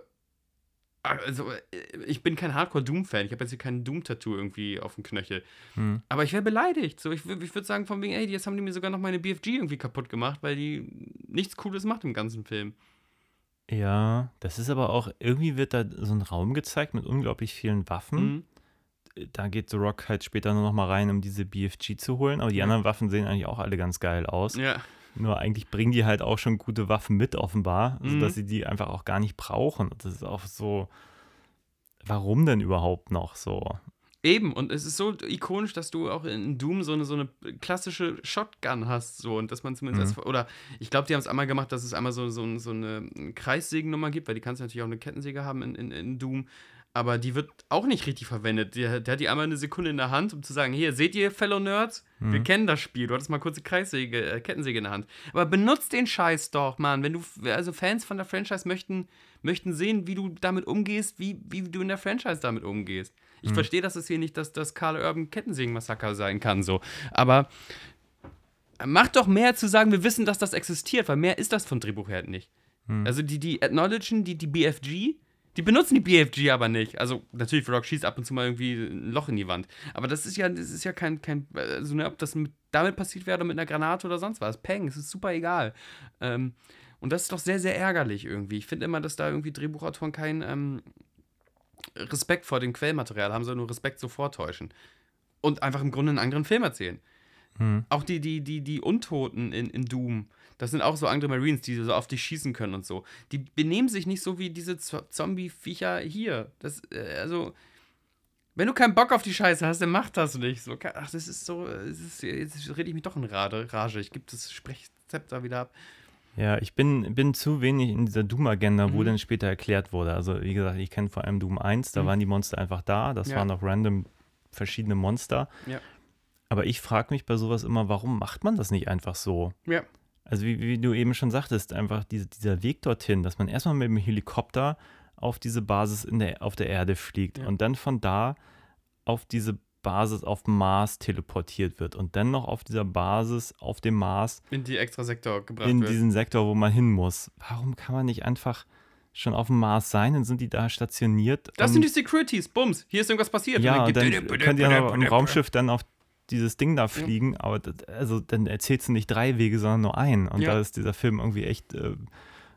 Also, äh, ich bin kein Hardcore-Doom-Fan. Ich habe jetzt hier kein Doom-Tattoo irgendwie auf dem Knöchel. Hm. Aber ich wäre beleidigt. So, ich ich würde sagen, von wegen, ey, jetzt haben die mir sogar noch meine BFG irgendwie kaputt gemacht, weil die nichts Cooles macht im ganzen Film. Ja, das ist aber auch, irgendwie wird da so ein Raum gezeigt mit unglaublich vielen Waffen. Mhm. Da geht The Rock halt später nur noch mal rein, um diese BFG zu holen, aber die Ja. anderen Waffen sehen eigentlich auch alle ganz geil aus. Ja. Nur eigentlich bringen die halt auch schon gute Waffen mit, offenbar, Mhm. sodass sie die einfach auch gar nicht brauchen. Und das ist auch so, warum denn überhaupt noch so? Eben, und es ist so ikonisch, dass du auch in Doom so eine, so eine klassische Shotgun hast, so, und dass man zumindest, Mhm. als, oder ich glaube, die haben es einmal gemacht, dass es einmal so, so, so eine Kreissägennummer gibt, weil die kannst du natürlich auch eine Kettensäge haben in, in, in Doom, aber die wird auch nicht richtig verwendet. Der, der hat die einmal eine Sekunde in der Hand, um zu sagen, hier, seht ihr, Fellow Nerds? Wir Mhm. kennen das Spiel, du hattest mal kurz eine Kreissäge, äh, Kettensäge in der Hand. Aber benutzt den Scheiß doch, Mann, wenn du, also Fans von der Franchise möchten, möchten sehen, wie du damit umgehst, wie, wie du in der Franchise damit umgehst. Ich verstehe, dass es hier nicht das, das Karl Urban Kettensägen-Massaker sein kann, so. Aber macht doch mehr zu sagen, wir wissen, dass das existiert, weil mehr ist das von Drehbuch her nicht. Also die, die acknowledgen, die, die BFG, die benutzen die BFG aber nicht. Also natürlich, Rock schießt ab und zu mal irgendwie ein Loch in die Wand. Aber das ist ja, das ist ja kein, kein also ne, ob das mit, damit passiert wäre oder mit einer Granate oder sonst was. Peng, es ist super egal. Ähm, und das ist doch sehr, sehr ärgerlich irgendwie. Ich finde immer, dass da irgendwie Drehbuchautoren keinen ähm, Respekt vor dem Quellmaterial haben, sondern nur Respekt so vortäuschen. Und einfach im Grunde einen anderen Film erzählen. Hm. Auch die, die, die, die Untoten in, in Doom, das sind auch so andere Marines, die so auf dich schießen können und so. Die benehmen sich nicht so wie diese Z- Zombie-Viecher hier. Das, äh, also, wenn du keinen Bock auf die Scheiße hast, dann mach das nicht. So, ach, das ist so, es ist, jetzt rede ich mich doch in Rade, Rage. Ich gebe das Sprechzepter wieder ab. Ja, ich bin, bin zu wenig in dieser Doom-Agenda, wo Mhm. dann später erklärt wurde. Also, wie gesagt, ich kenne vor allem Doom 1, da Mhm. waren die Monster einfach da. Das Ja. waren auch random verschiedene Monster. Ja. Aber ich frage mich bei sowas immer, warum macht man das nicht einfach so? Ja. Also, wie, wie du eben schon sagtest, einfach diese, dieser Weg dorthin, dass man erstmal mit dem Helikopter auf diese Basis in der, auf der Erde fliegt Ja. und dann von da auf diese Basis auf Mars teleportiert wird und dann noch auf dieser Basis auf dem Mars In die extra Sektor gebracht in wird. diesen Sektor, wo man hin muss. Warum kann man nicht einfach schon auf dem Mars sein? Dann sind die da stationiert. Das sind die Securities. Bums, hier ist irgendwas passiert. Ja, Und dann gibt- könnt ihr im Raumschiff dann auf dieses Ding da fliegen, aber das, also dann erzählst du nicht drei Wege, sondern nur einen. Und Ja. da ist dieser Film irgendwie echt, äh,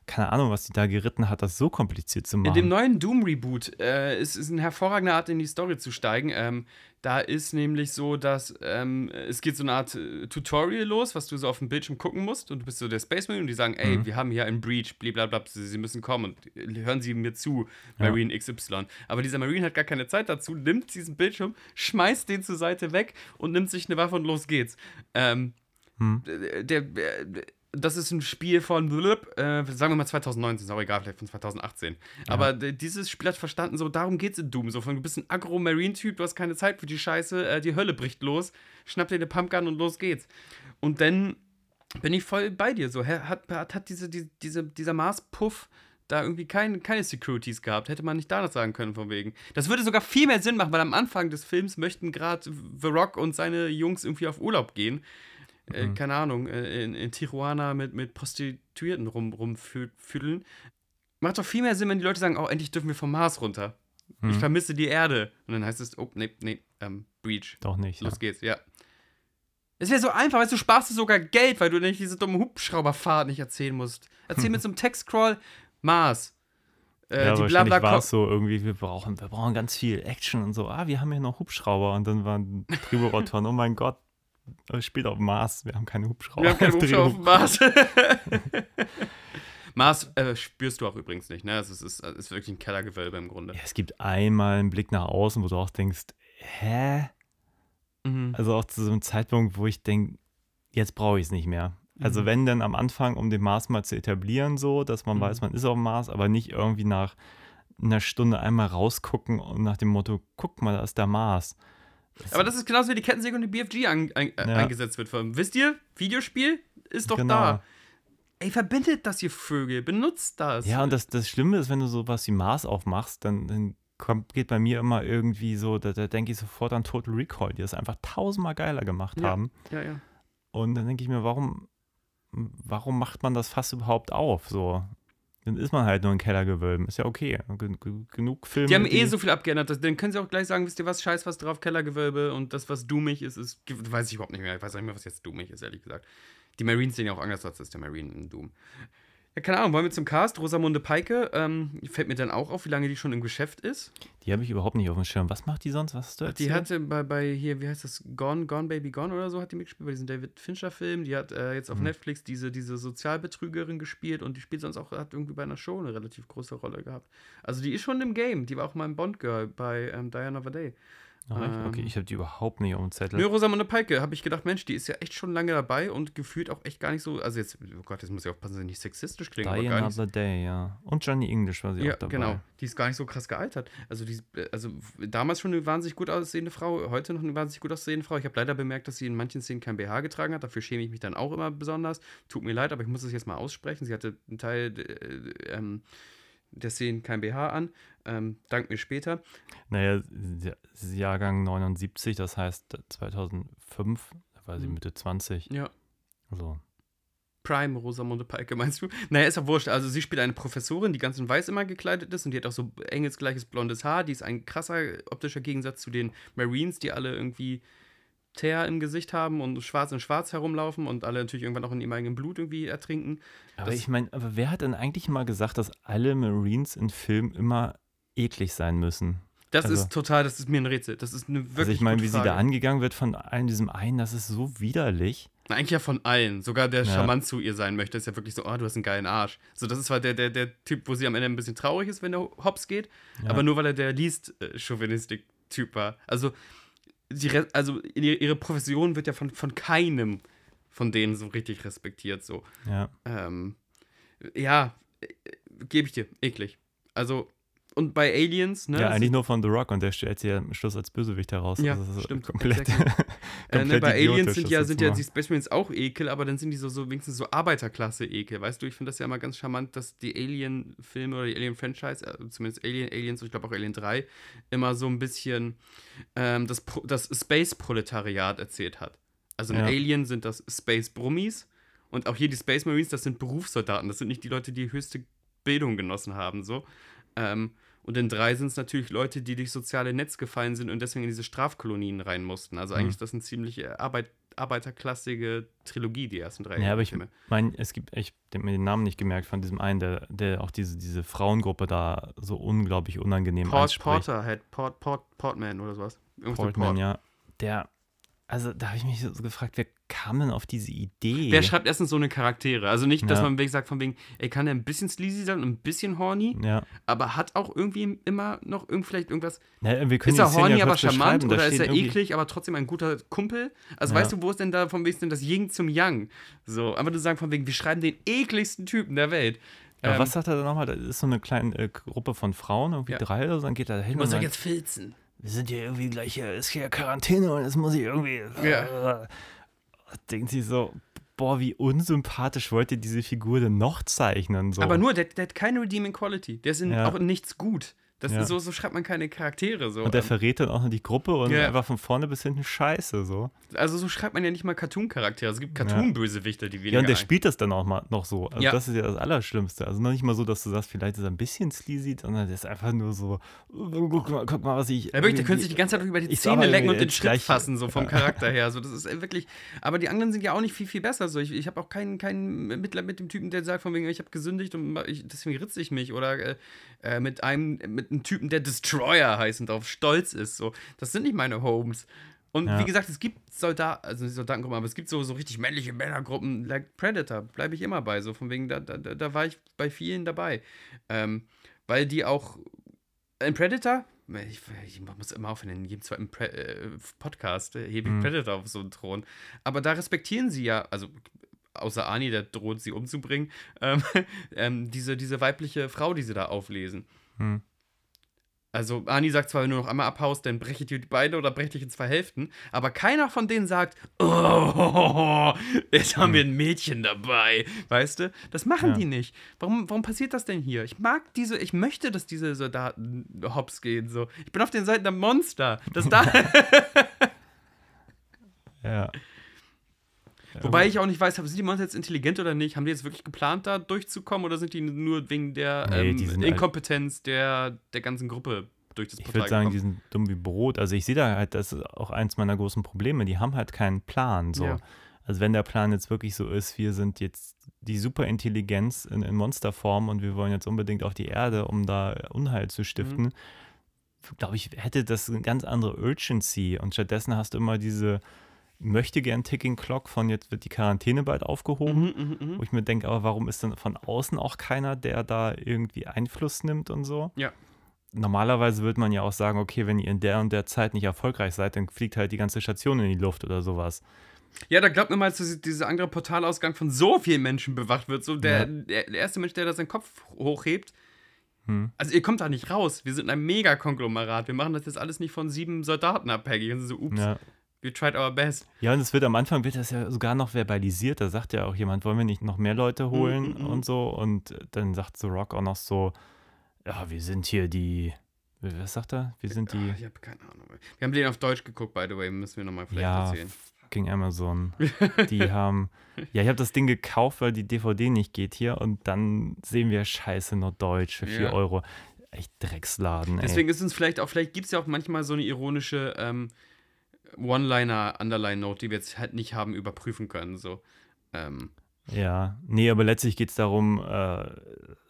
keine Ahnung, was die da geritten hat, das so kompliziert zu In machen. dem neuen Doom-Reboot äh, ist, ist eine hervorragende Art, in die Story zu steigen. Ähm, da ist nämlich so, dass ähm, es geht so eine Art äh, Tutorial los, was du so auf dem Bildschirm gucken musst. Und du bist so der Space Marine und die sagen, ey, Mhm. wir haben hier einen Breach, blablabla, sie, sie müssen kommen und äh, hören Sie mir zu, Ja. Marine XY. Aber dieser Marine hat gar keine Zeit dazu, nimmt diesen Bildschirm, schmeißt den zur Seite weg und nimmt sich eine Waffe und los geht's. Ähm, Hm. der, der, das ist ein Spiel von, äh, sagen wir mal 2019, ist auch egal, vielleicht von 2018. Aber d- dieses Spiel hat verstanden, so darum geht's in Doom. So von, du bist ein Agro-Marine-Typ, du hast keine Zeit für die Scheiße, äh, die Hölle bricht los, schnapp dir eine Pumpgun und los geht's. Und dann bin ich voll bei dir. So, hat, hat, hat diese, die, diese, dieser Mars-Puff da irgendwie kein, keine Securities gehabt. Hätte man nicht danach sagen können, von wegen. Das würde sogar viel mehr Sinn machen, weil am Anfang des Films möchten gerade The Rock und seine Jungs irgendwie auf Urlaub gehen. Äh, Mhm. keine Ahnung, äh, in, in Tijuana mit, mit Prostituierten rum, rumfüdeln. Macht doch viel mehr Sinn, wenn die Leute sagen, oh, endlich dürfen wir vom Mars runter. Ich Mhm. vermisse die Erde. Und dann heißt es, oh, nee, nee, ähm, Breach. Doch nicht. Los Ja. geht's, ja. Es wäre so einfach, weißt du, du sparst dir sogar Geld, weil du nicht diese dumme Hubschrauberfahrt nicht erzählen musst. Erzähl mit so einem Textcrawl Mars. Äh, ja, die wahrscheinlich war es so irgendwie, wir brauchen, wir brauchen ganz viel Action und so. Ah, wir haben hier noch Hubschrauber und dann waren Drehbuchautoren, oh mein Gott, das spielt auf dem Mars, wir haben keine Hubschrauber. Wir haben keine Hubschrauber auf dem. Mars. Mars äh, spürst du auch übrigens nicht, ne? Es ist, ist, ist wirklich ein Kellergewölbe im Grunde. Ja, es gibt einmal einen Blick nach außen, wo du auch denkst, hä? Mhm. Also auch zu so einem Zeitpunkt, wo ich denke, jetzt brauche ich es nicht mehr. Also Mhm. wenn dann am Anfang, um den Mars mal zu etablieren, so, dass man Mhm. weiß, man ist auf dem Mars, aber nicht irgendwie nach einer Stunde einmal rausgucken und nach dem Motto, guck mal, da ist der Mars. Aber das ist genauso wie die Kettensäge und die BFG an, ein, äh, Ja. eingesetzt wird. Wisst ihr, Videospiel ist doch Genau. da. Ey, verbindet das, ihr Vögel. Benutzt das. Ja, und das, das Schlimme ist, wenn du sowas wie Mars aufmachst, dann, dann kommt, geht bei mir immer irgendwie so, da, da denke ich sofort an Total Recall, die das einfach tausendmal geiler gemacht Ja. haben. ja, ja. Und dann denke ich mir, warum, warum macht man das Fass überhaupt auf? So, dann ist man halt nur ein Kellergewölben. Ist ja okay. Gen gen- genug Filme. Die haben eh so viel abgeändert. Dann können sie auch gleich sagen, wisst ihr was, scheiß was drauf, Kellergewölbe und das, was dummig ist, ist, weiß ich überhaupt nicht mehr. Ich weiß auch nicht mehr, was jetzt dummig ist, ehrlich gesagt. Die Marines sehen ja auch anders aus als der Marine in Doom. Ja, keine Ahnung, wollen wir zum Cast? Rosamunde Peike, ähm, fällt mir dann auch auf, wie lange die schon im Geschäft ist. Die habe ich überhaupt nicht auf dem Schirm. Was macht die sonst? Was hast du Die erzählt? hatte bei, bei hier, wie heißt das, Gone, Gone Baby Gone oder so, hat die mitgespielt, bei diesem David Fincher-Film. Die hat äh, jetzt auf Mhm. Netflix diese, diese Sozialbetrügerin gespielt und die spielt sonst auch, hat irgendwie bei einer Show eine relativ große Rolle gehabt. Also die ist schon im Game. Die war auch mal im Bond-Girl bei ähm, Diana of ich- okay, ähm, ich habe die überhaupt nicht auf dem Zettel. Nö, Rosamunde Peike, habe ich gedacht, Mensch, die ist ja echt schon lange dabei und gefühlt auch echt gar nicht so, also jetzt, oh Gott, jetzt muss ich aufpassen, dass ich nicht sexistisch klinge, Die so Another Day, ja. Und Johnny English war sie ja, auch dabei. genau. Die ist gar nicht so krass gealtert. Also, die, also damals schon eine wahnsinnig gut aussehende Frau, heute noch eine wahnsinnig gut aussehende Frau. Ich habe leider bemerkt, dass sie in manchen Szenen kein BH getragen hat. Dafür schäme ich mich dann auch immer besonders. Tut mir leid, aber ich muss es jetzt mal aussprechen. Sie hatte einen Teil äh, ähm, der Szenen kein BH an. Ähm, dank mir später. Naja, Jahrgang 79, das heißt 2005, da war sie Mhm. Mitte 20. Ja. Also, Prime Rosamunde Peike, meinst du? Naja, ist ja wurscht. Also, sie spielt eine Professorin, die ganz in weiß immer gekleidet ist und die hat auch so engelsgleiches blondes Haar. Die ist ein krasser optischer Gegensatz zu den Marines, die alle irgendwie Teer im Gesicht haben und schwarz in schwarz herumlaufen und alle natürlich irgendwann auch in ihrem eigenen Blut irgendwie ertrinken. aber Das- ich meine, aber wer hat denn eigentlich mal gesagt, dass alle Marines in Filmen immer eklig sein müssen? Das Also- ist total, das ist mir ein Rätsel. Das ist eine wirklich also ich meine, wie sie Frage. da angegangen wird von einem diesem einen, das ist so widerlich. Eigentlich ja von allen. Sogar der Ja. charmant zu ihr sein möchte, ist ja wirklich so, oh, du hast einen geilen Arsch. So, das ist zwar der, der, der Typ, wo sie am Ende ein bisschen traurig ist, wenn der hops geht, Ja. aber nur weil er der least äh, Chauvinistik-Typ war. Also, die, also ihre, ihre Profession wird ja von, von keinem von denen so richtig respektiert. So. Ja. Ähm, ja, äh, gebe ich dir, eklig. Also, und bei Aliens, ne? ja, eigentlich nur von The Rock und der stellt sie ja am Schluss als Bösewicht heraus. Ja, das ist stimmt, Komplett, exactly. Äh, ne, komplett bei Aliens sind ja, sind ja die Space Marines auch ekel, aber dann sind die so, so wenigstens so Arbeiterklasse-Ekel. Weißt du, ich finde das ja immer ganz charmant, dass die Alien-Filme oder die Alien-Franchise, äh, zumindest Alien, Aliens und ich glaube auch Alien 3, immer so ein bisschen ähm, das, Pro- das Space-Proletariat erzählt hat. Also in Ja. Alien sind das Space-Brummis und auch hier die Space Marines, das sind Berufssoldaten. Das sind nicht die Leute, die höchste Bildung genossen haben, so. Ähm, und in drei sind es natürlich Leute, die durch soziale Netz gefallen sind und deswegen in diese Strafkolonien rein mussten. Also Mhm. eigentlich ist das eine ziemlich äh, Arbeit, arbeiterklassige Trilogie, die ersten drei Ja, aber ich meine, es gibt, ich habe mir den Namen nicht gemerkt von diesem einen, der, der auch diese, diese Frauengruppe da so unglaublich unangenehm Port, anspricht. Porter, Port, Port, Portman oder sowas. Irgendwas Portman, Port. ja. Der, also da habe ich mich so gefragt, wer kam denn auf diese Idee? Wer schreibt erstens so eine Charaktere? Also nicht, dass Ja. man sagt, von wegen, ey, kann der ein bisschen sleazy sein und ein bisschen horny, ja. aber hat auch irgendwie immer noch irgend, vielleicht irgendwas Na, wir können Ist er horny, ja aber charmant oder ist er eklig, aber trotzdem ein guter Kumpel? Also Ja. weißt du, wo ist denn da, von wegen denn das Yin zum Yang? So, aber du sagst von wegen, wir schreiben den ekligsten Typen der Welt. Aber Ähm, was sagt er da nochmal? Da ist so eine kleine äh, Gruppe von Frauen, irgendwie Ja. drei oder so, dann geht er da hin und doch sagt, jetzt filzen. Wir sind hier irgendwie gleich hier, ist hier Quarantäne und jetzt muss ich irgendwie. Ja. Denkt sie so, boah, wie unsympathisch wollt ihr diese Figur denn noch zeichnen? So. Aber nur, der, der hat keine Redeeming Quality. Der ist in, Ja. auch in nichts gut. Das Ja. ist so, so schreibt man keine Charaktere. So. und der Ähm, verrät dann auch noch die Gruppe und Ja. einfach von vorne bis hinten scheiße, so. also so schreibt man ja nicht mal Cartoon-Charaktere. Es gibt Cartoon-Bösewichte, die weniger. Ja, und der ein- spielt das dann auch mal noch so. Also Ja. das ist ja das Allerschlimmste. Also noch nicht mal so, dass du sagst, vielleicht ist er ein bisschen sleazy, sondern der ist einfach nur so, guck mal, guck mal was ich. Ja, wirklich, der könnte sich die ganze Zeit über die Zähne lecken und den jetzt Schritt gleich- fassen, so vom Charakter her. So, das ist äh, wirklich. Aber die anderen sind ja auch nicht viel, viel besser. So, ich ich habe auch keinen, keinen Mitleid mit dem Typen, der sagt, von wegen, ich habe gesündigt und ich, deswegen ritze ich mich. Oder äh, äh, mit einem mit einem Typen, der Destroyer heißt und darauf stolz ist. So, das sind nicht meine Homes. Und Ja. wie gesagt, es gibt Soldaten, also nicht Soldatengruppen, aber es gibt so, so richtig männliche Männergruppen, like Predator, bleibe ich immer bei. So von wegen, da, da, da war ich bei vielen dabei. Ähm, weil die auch ein Predator, ich, ich muss immer aufhören, in jedem zweiten Pre äh, Podcast äh, hebe ich Mhm. Predator auf so einen Thron. Aber da respektieren sie ja, also außer Ani, der droht sie umzubringen, ähm, ähm, diese, diese weibliche Frau, die sie da auflesen. Hm. Also Ani sagt zwar, wenn du noch einmal abhaust, dann breche ich dir die Beine oder breche dich in zwei Hälften, aber keiner von denen sagt, oh, jetzt haben wir ein Mädchen dabei, weißt du? Das machen Ja. die nicht. Warum, warum passiert das denn hier? Ich mag diese, ich möchte, dass diese Soldaten hops gehen, so. Ich bin auf den Seiten der Monster. Das da, Ja. Wobei ich auch nicht weiß, sind die Monster jetzt intelligent oder nicht? Haben die jetzt wirklich geplant, da durchzukommen oder sind die nur wegen der Nee, ähm, die halt- Inkompetenz der, der ganzen Gruppe durch das Ich Portal würde sagen, die gekommen? sind dumm wie Brot. Also ich sehe da halt, das ist auch eins meiner großen Probleme. Die haben halt keinen Plan. So. Ja. Also wenn der Plan jetzt wirklich so ist, wir sind jetzt die Superintelligenz in, in Monsterform und wir wollen jetzt unbedingt auf die Erde, um da Unheil zu stiften, Mhm. glaube ich, hätte das eine ganz andere Urgency. Und stattdessen hast du immer diese möchte gern Ticking Clock von jetzt wird die Quarantäne bald aufgehoben. Mhm, mhm, mhm. Wo ich mir denke, aber warum ist denn von außen auch keiner, der da irgendwie Einfluss nimmt und so? Ja. Normalerweise würde man ja auch sagen, okay, wenn ihr in der und der Zeit nicht erfolgreich seid, dann fliegt halt die ganze Station in die Luft oder sowas. Ja, da glaubt mir mal, dass dieser andere Portalausgang von so vielen Menschen bewacht wird. So der, Ja. der, der erste Mensch, der da seinen Kopf hochhebt. Hm. Also ihr kommt da nicht raus. Wir sind ein Megakonglomerat. Wir machen das jetzt alles nicht von sieben Soldaten abhängig. Und so, ups, Ja. We tried our best. ja, und es wird am Anfang wird das ja sogar noch verbalisiert. Da sagt ja auch jemand, wollen wir nicht noch mehr Leute holen mm, mm. und so. Und dann sagt The Rock auch noch so, ja, wir sind hier die, was sagt er? Wir sind die, Ah, ich habe keine Ahnung. Wir haben den auf Deutsch geguckt, by the way. Müssen wir nochmal vielleicht ja, erzählen. fucking Amazon. Die haben, ja, ich habe das Ding gekauft, weil die DVD nicht geht hier und dann sehen wir Scheiße nur Deutsch für 4 Ja. Euro. Echt Drecksladen, ey. Deswegen ist uns vielleicht auch, vielleicht gibt es ja auch manchmal so eine ironische ähm, One-Liner, Underline-Note, die wir jetzt halt nicht haben überprüfen können. So. Ähm, Ja, nee, aber letztlich geht es darum, äh,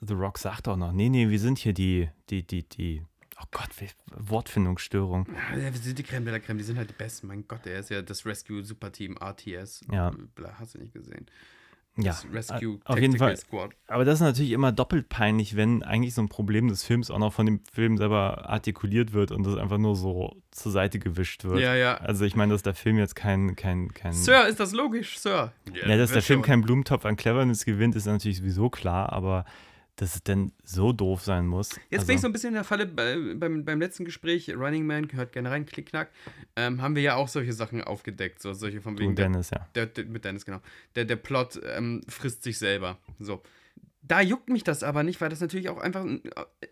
The Rock sagt auch noch, nee, nee, wir sind hier die, die, die, die, oh Gott, Wortfindungsstörung. Ja, wir sind die Creme de la Creme, die sind halt die Besten. Mein Gott, der ist ja das Rescue Superteam RTS. Ja. Bla, hast du nicht gesehen. Ja, Rescue auf jeden Fall. Squad. Aber das ist natürlich immer doppelt peinlich, wenn eigentlich so ein Problem des Films auch noch von dem Film selber artikuliert wird und das einfach nur so zur Seite gewischt wird. Ja, ja. Also ich meine, dass der Film jetzt kein, kein, kein Sir, ist das logisch, Sir? Ja, dass der Film keinen Blumentopf an Cleverness gewinnt, ist natürlich sowieso klar, aber dass es denn so doof sein muss. Jetzt also, bin ich so ein bisschen in der Falle bei, beim, beim letzten Gespräch, Running Man gehört gerne rein, Klickknack, ähm, haben wir ja auch solche Sachen aufgedeckt, so solche von wegen und der, Dennis, ja. der, der, mit Dennis, genau. Der, der Plot ähm, frisst sich selber. So. Da juckt mich das aber nicht, weil das natürlich auch einfach ein-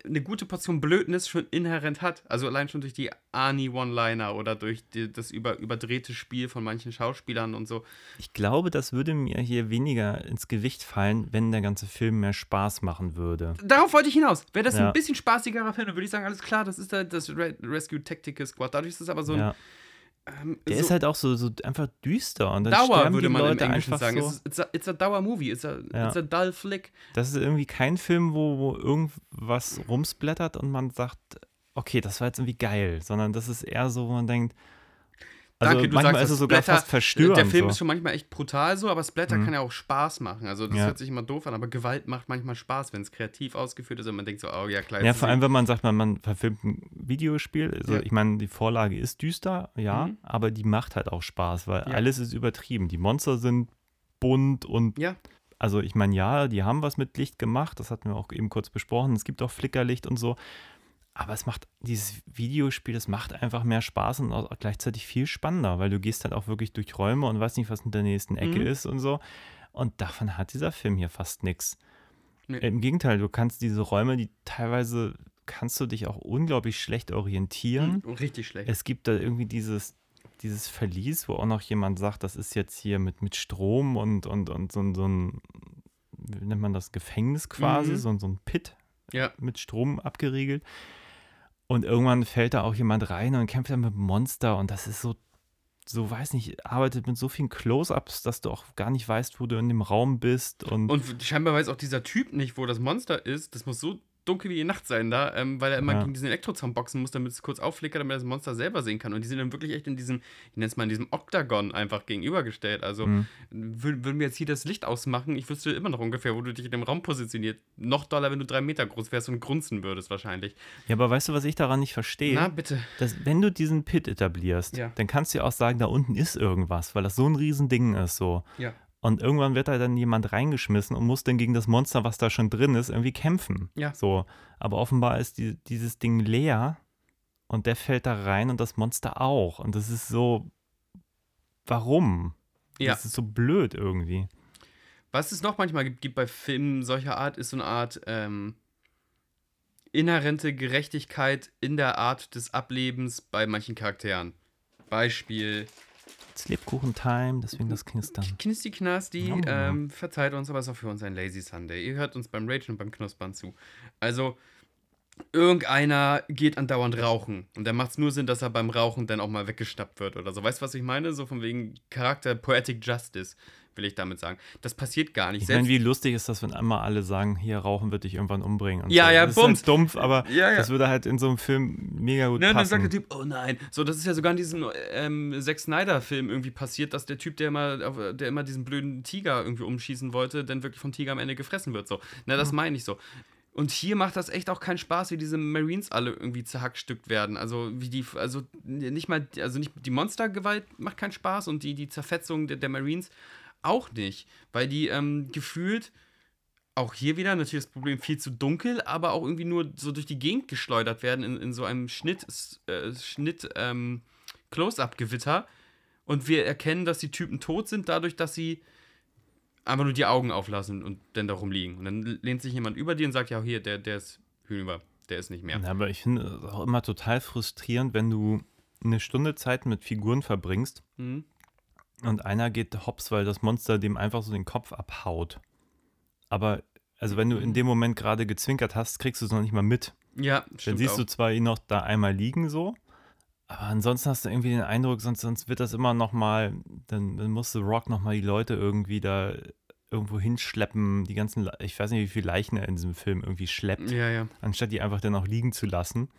eine gute Portion Blödnis schon inhärent hat. Also allein schon durch die Ani-One-Liner oder durch die, das über, überdrehte Spiel von manchen Schauspielern und so. Ich glaube, das würde mir hier weniger ins Gewicht fallen, wenn der ganze Film mehr Spaß machen würde. Darauf wollte ich hinaus. Wäre das Ja. ein bisschen spaßigerer Film, dann würde ich sagen, alles klar, das ist da das Re Rescue Tactical Squad. Dadurch ist es aber so ein. ja. Ähm, Der so ist halt auch so, so einfach düster und dann Dauer, sterben würde die man Leute im Englischen einfach sagen. so. Es ist, it's, a, it's a Dauer-Movie, it's, a, Ja. it's a dull flick. Das ist irgendwie kein Film, wo, wo irgendwas rumsblättert und man sagt, okay, das war jetzt irgendwie geil, sondern das ist eher so, wo man denkt, also Danke, du manchmal sagst ist es sogar Splatter- fast verstörend. Der Film so. ist schon manchmal echt brutal so, aber Splatter Mhm. kann ja auch Spaß machen. Also das Ja. hört sich immer doof an, aber Gewalt macht manchmal Spaß, wenn es kreativ ausgeführt ist und man denkt so, oh ja, klar. Ja, vor allem, wenn man sagt, man, man verfilmt ein Videospiel. Also, Ja. ich meine, die Vorlage ist düster, ja, Mhm. aber die macht halt auch Spaß, weil Ja. alles ist übertrieben. Die Monster sind bunt und, Ja. also ich meine, ja, die haben was mit Licht gemacht, das hatten wir auch eben kurz besprochen. Es gibt auch Flickerlicht und so. Aber es macht dieses Videospiel, das macht einfach mehr Spaß und auch gleichzeitig viel spannender, weil du gehst halt auch wirklich durch Räume und weißt nicht, was in der nächsten Ecke Mhm. ist und so. Und davon hat dieser Film hier fast nichts. Nee. Im Gegenteil, du kannst diese Räume, die teilweise kannst du dich auch unglaublich schlecht orientieren. Mhm. Richtig schlecht. Es gibt da irgendwie dieses, dieses Verlies, wo auch noch jemand sagt, das ist jetzt hier mit, mit Strom und, und, und so, ein- so ein, wie nennt man das, Gefängnis quasi, Mhm. so, ein- so ein Pit ja. mit Strom abgeriegelt. Und irgendwann fällt da auch jemand rein und kämpft dann mit Monster und das ist so, so weiß nicht, arbeitet mit so vielen Close-Ups, dass du auch gar nicht weißt, wo du in dem Raum bist und, Und scheinbar weiß auch dieser Typ nicht, wo das Monster ist. Das muss so dunkel wie die Nacht sein da, ähm, weil er immer Ja. gegen diesen Elektrozaun boxen muss, damit es kurz aufflickert, damit er das Monster selber sehen kann. Und die sind dann wirklich echt in diesem, ich nenne es mal in diesem Oktagon einfach gegenübergestellt. Also Mhm. wür- würden wir jetzt hier das Licht ausmachen, ich wüsste immer noch ungefähr, wo du dich in dem Raum positioniert. Noch doller, wenn du drei Meter groß wärst und grunzen würdest wahrscheinlich. ja, aber weißt du, was ich daran nicht verstehe? Na, bitte. dass, wenn du diesen Pit etablierst, Ja. dann kannst du ja auch sagen, da unten ist irgendwas, weil das so ein Riesending ist so. Ja. Und irgendwann wird da dann jemand reingeschmissen und muss dann gegen das Monster, was da schon drin ist, irgendwie kämpfen. Ja. So. Aber offenbar ist die, dieses Ding leer und der fällt da rein und das Monster auch. Und das ist so. Warum? Ja. Das ist so blöd irgendwie. Was es noch manchmal gibt, gibt bei Filmen solcher Art, ist so eine Art ähm, inhärente Gerechtigkeit in der Art des Ablebens bei manchen Charakteren. Beispiel It's Lebkuchen-Time, deswegen das Knistern. Knisti Knasti, Oh. ähm, verzeiht uns, aber es ist auch für uns ein Lazy Sunday. Ihr hört uns beim Rage und beim Knuspern zu. Also, irgendeiner geht andauernd rauchen. Und da macht es nur Sinn, dass er beim Rauchen dann auch mal weggeschnappt wird oder so. Weißt du, was ich meine? So von wegen Charakter Poetic Justice, will ich damit sagen. Das passiert gar nicht. Ich meine, wie lustig ist das, wenn einmal alle sagen, hier rauchen wird dich irgendwann umbringen. Und Ja, so. ja, das ist bums. halt dumpf, aber Ja, ja. das würde halt in so einem Film mega gut Ne, dann passen. sagt der Typ, oh nein. So, das ist ja sogar in diesem ähm, Zack Snyder-Film irgendwie passiert, dass der Typ, der immer, der immer diesen blöden Tiger irgendwie umschießen wollte, dann wirklich vom Tiger am Ende gefressen wird. So. Na, das meine ich so. Und hier macht das echt auch keinen Spaß, wie diese Marines alle irgendwie zerhackstückt werden. Also wie die, also nicht mal, also nicht die Monstergewalt macht keinen Spaß und die, die Zerfetzung der, der Marines auch nicht. Weil die ähm, gefühlt auch hier wieder natürlich das Problem viel zu dunkel, aber auch irgendwie nur so durch die Gegend geschleudert werden in, in so einem Schnitt, äh, Schnitt ähm, Close-up-Gewitter. Und wir erkennen, dass die Typen tot sind, dadurch, dass sie einfach nur die Augen auflassen und dann da rumliegen. Und dann lehnt sich jemand über dir und sagt, ja, hier, der, der ist hinüber, der ist nicht mehr. Ja, aber ich finde es auch immer total frustrierend, wenn du eine Stunde Zeit mit Figuren verbringst Mhm. Und einer geht hops, weil das Monster dem einfach so den Kopf abhaut. Aber, also wenn du in dem Moment gerade gezwinkert hast, kriegst du es noch nicht mal mit. Ja, Dann stimmt siehst auch. du zwar ihn noch da einmal liegen so, aber ansonsten hast du irgendwie den Eindruck, sonst, sonst wird das immer noch mal, dann, dann muss The Rock noch mal die Leute irgendwie da irgendwo hinschleppen, die ganzen, ich weiß nicht, wie viele Leichen er in diesem Film irgendwie schleppt, Ja, ja. anstatt die einfach dann auch liegen zu lassen.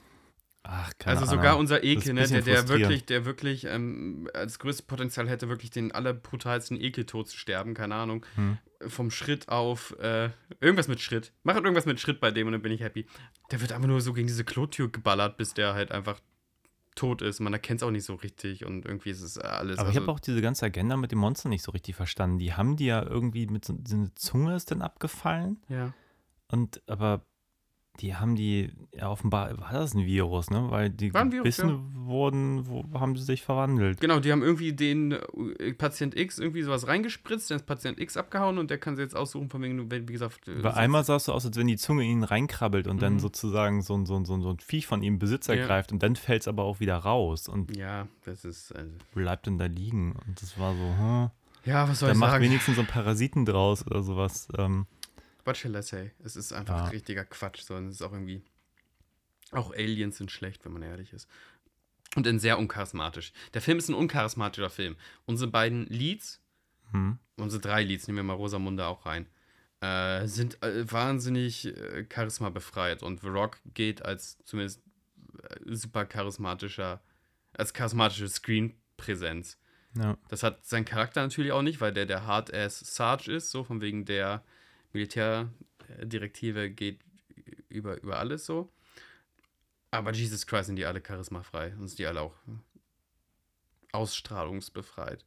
Ach, keine Also Ahnung. sogar unser Das ist Ekel, ne, der, der wirklich, der wirklich ähm, als größtes Potenzial hätte, wirklich den allerbrutalsten Ekeltod zu sterben, keine Ahnung. Hm. Vom Schritt auf äh, irgendwas mit Schritt. Mach halt irgendwas mit Schritt bei dem und dann bin ich happy. Der wird einfach nur so gegen diese Klotür geballert, bis der halt einfach tot ist. Man erkennt es auch nicht so richtig und irgendwie ist es alles. Aber ich also, habe auch diese ganze Agenda mit dem Monster nicht so richtig verstanden. Die haben die ja irgendwie mit so, so eine Zunge ist dann abgefallen ja. und aber die haben die, ja offenbar war das ein Virus, ne? Weil die Virus, gebissen wurden, wo haben sie sich verwandelt. Genau, die haben irgendwie den äh, Patient X irgendwie sowas reingespritzt, dann ist Patient X abgehauen und der kann sie jetzt aussuchen, von wegen, wie gesagt. äh, Weil einmal sah es so aus, als wenn die Zunge in ihn reinkrabbelt und dann Mhm. sozusagen so, ein- so, ein- so, ein- so ein Viech von ihm Besitz Ja. ergreift und dann fällt es aber auch wieder raus und Ja, das ist. Also, bleibt dann da liegen. Und das war so, hm. ja, was soll Da ich macht sagen? wenigstens so ein Parasiten draus oder sowas. Ähm, What shall I say? Es ist einfach Ja. richtiger Quatsch, sondern es ist auch irgendwie. Auch Aliens sind schlecht, wenn man ehrlich ist. Und dann sehr uncharismatisch. Der Film ist ein uncharismatischer Film. Unsere beiden Leads, hm. unsere drei Leads, nehmen wir mal Rosamunde auch rein, äh, sind äh, wahnsinnig äh, charisma befreit. Und The Rock geht als zumindest äh, super charismatischer, als charismatische Screen-Präsenz. Ja. Das hat sein Charakter natürlich auch nicht, weil der der Hard-Ass Sarge ist, so von wegen der Militärdirektive geht über, über alles so. Aber Jesus Christ sind die alle charismafrei und sind die alle auch ausstrahlungsbefreit.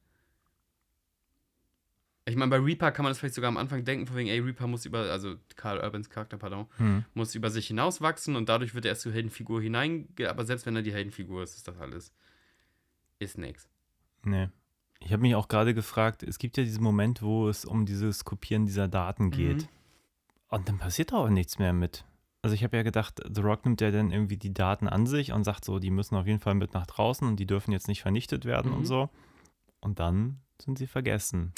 Ich meine, bei Reaper kann man das vielleicht sogar am Anfang denken, von wegen, ey, Reaper muss über, also Carl Urbans Charakter, pardon, Hm. muss über sich hinauswachsen und dadurch wird er erst zur Heldenfigur hinein, aber selbst wenn er die Heldenfigur ist, ist das alles, ist nix. Nee. Ich habe mich auch gerade gefragt, es gibt ja diesen Moment, wo es um dieses Kopieren dieser Daten geht. Mhm. Und dann passiert auch nichts mehr mit. Also ich habe ja gedacht, The Rock nimmt ja dann irgendwie die Daten an sich und sagt so, die müssen auf jeden Fall mit nach draußen und die dürfen jetzt nicht vernichtet werden Mhm. und so. Und dann sind sie vergessen.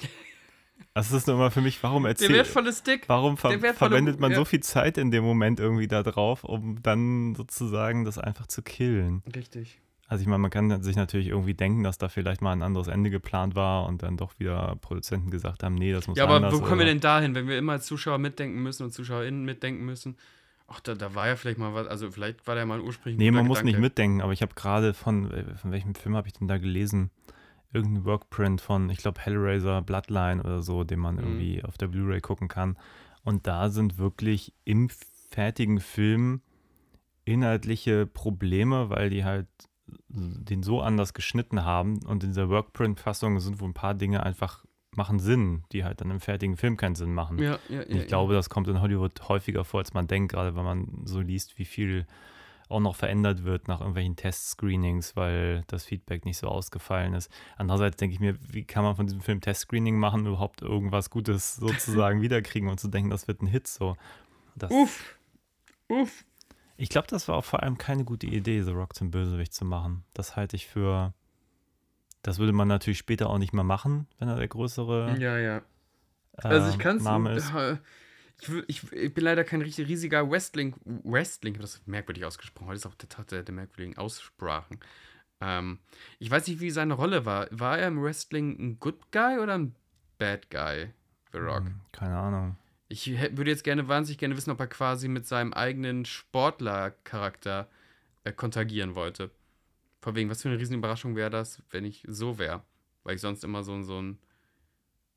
Das ist nur immer für mich, warum Der erzählt, wertvolle Stick. warum ver der verwendet man ja. so viel Zeit in dem Moment irgendwie da drauf, um dann sozusagen das einfach zu killen? Richtig. Also ich meine, man kann sich natürlich irgendwie denken, dass da vielleicht mal ein anderes Ende geplant war und dann doch wieder Produzenten gesagt haben, nee, das muss Ja, aber anders. wo kommen wir oder- denn dahin, wenn wir immer als Zuschauer mitdenken müssen und ZuschauerInnen mitdenken müssen? Ach, da, da war ja vielleicht mal was, also vielleicht war da mal ein ursprünglich Nee, man muss nicht Gedanke. mitdenken, aber ich habe gerade von, äh, von welchem Film habe ich denn da gelesen? Irgendein Workprint von, ich glaube, Hellraiser Bloodline oder so, den man Mhm. irgendwie auf der Blu-ray gucken kann. Und da sind wirklich im fertigen Film inhaltliche Probleme, weil die halt den so anders geschnitten haben. Und in dieser Workprint-Fassung sind wohl ein paar Dinge einfach machen Sinn, die halt dann im fertigen Film keinen Sinn machen. Ja, ja, ja. Ich glaube, das kommt in Hollywood häufiger vor, als man denkt, gerade wenn man so liest, wie viel auch noch verändert wird nach irgendwelchen Testscreenings, weil das Feedback nicht so ausgefallen ist. Andererseits denke ich mir, wie kann man von diesem Film Testscreening machen, und überhaupt irgendwas Gutes sozusagen wiederkriegen und zu denken, das wird ein Hit so. Das, Uff. Uff. Ich glaube, das war auch vor allem keine gute Idee, The Rock zum Bösewicht zu machen. Das halte ich für. Das würde man natürlich später auch nicht mehr machen, wenn er der größere Ja, ja. äh, Also ich kann es. Ich, ich, bin leider kein richtig riesiger Wrestling. Wrestling, das ist merkwürdig ausgesprochen. Heute ist auch der Tag der, der merkwürdigen Aussprachen. Ähm, ich weiß nicht, wie seine Rolle war. War er im Wrestling ein Good Guy oder ein Bad Guy? The Rock. Hm, Keine Ahnung. Ich würde jetzt gerne wahnsinnig gerne wissen, ob er quasi mit seinem eigenen Sportlercharakter äh, kontagieren wollte. Von wegen, was für eine Riesenüberraschung wäre das, wenn ich so wäre. Weil ich sonst immer so, so ein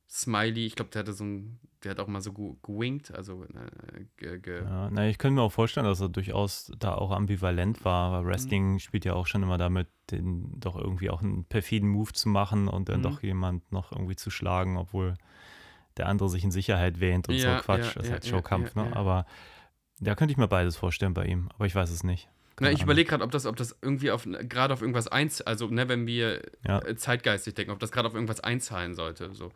Smiley, ich glaube, der hatte so ein, der hat auch mal so ge- gewinkt, also äh, ge, ge, Ja, na, ich könnte mir auch vorstellen, dass er durchaus da auch ambivalent war, weil Wrestling spielt ja auch schon immer damit, den doch irgendwie auch einen perfiden Move zu machen und dann Mhm. doch jemand noch irgendwie zu schlagen, obwohl der andere sich in Sicherheit wähnt und Ja, so Quatsch. ja, das ist halt Showkampf, ne? Aber da könnte ich mir beides vorstellen bei ihm, aber ich weiß es nicht. Na, ich überlege gerade, ob das, ob das irgendwie auf gerade auf irgendwas eins, also ne, wenn wir äh, zeitgeistig denken, ob das gerade auf irgendwas einzahlen sollte. So.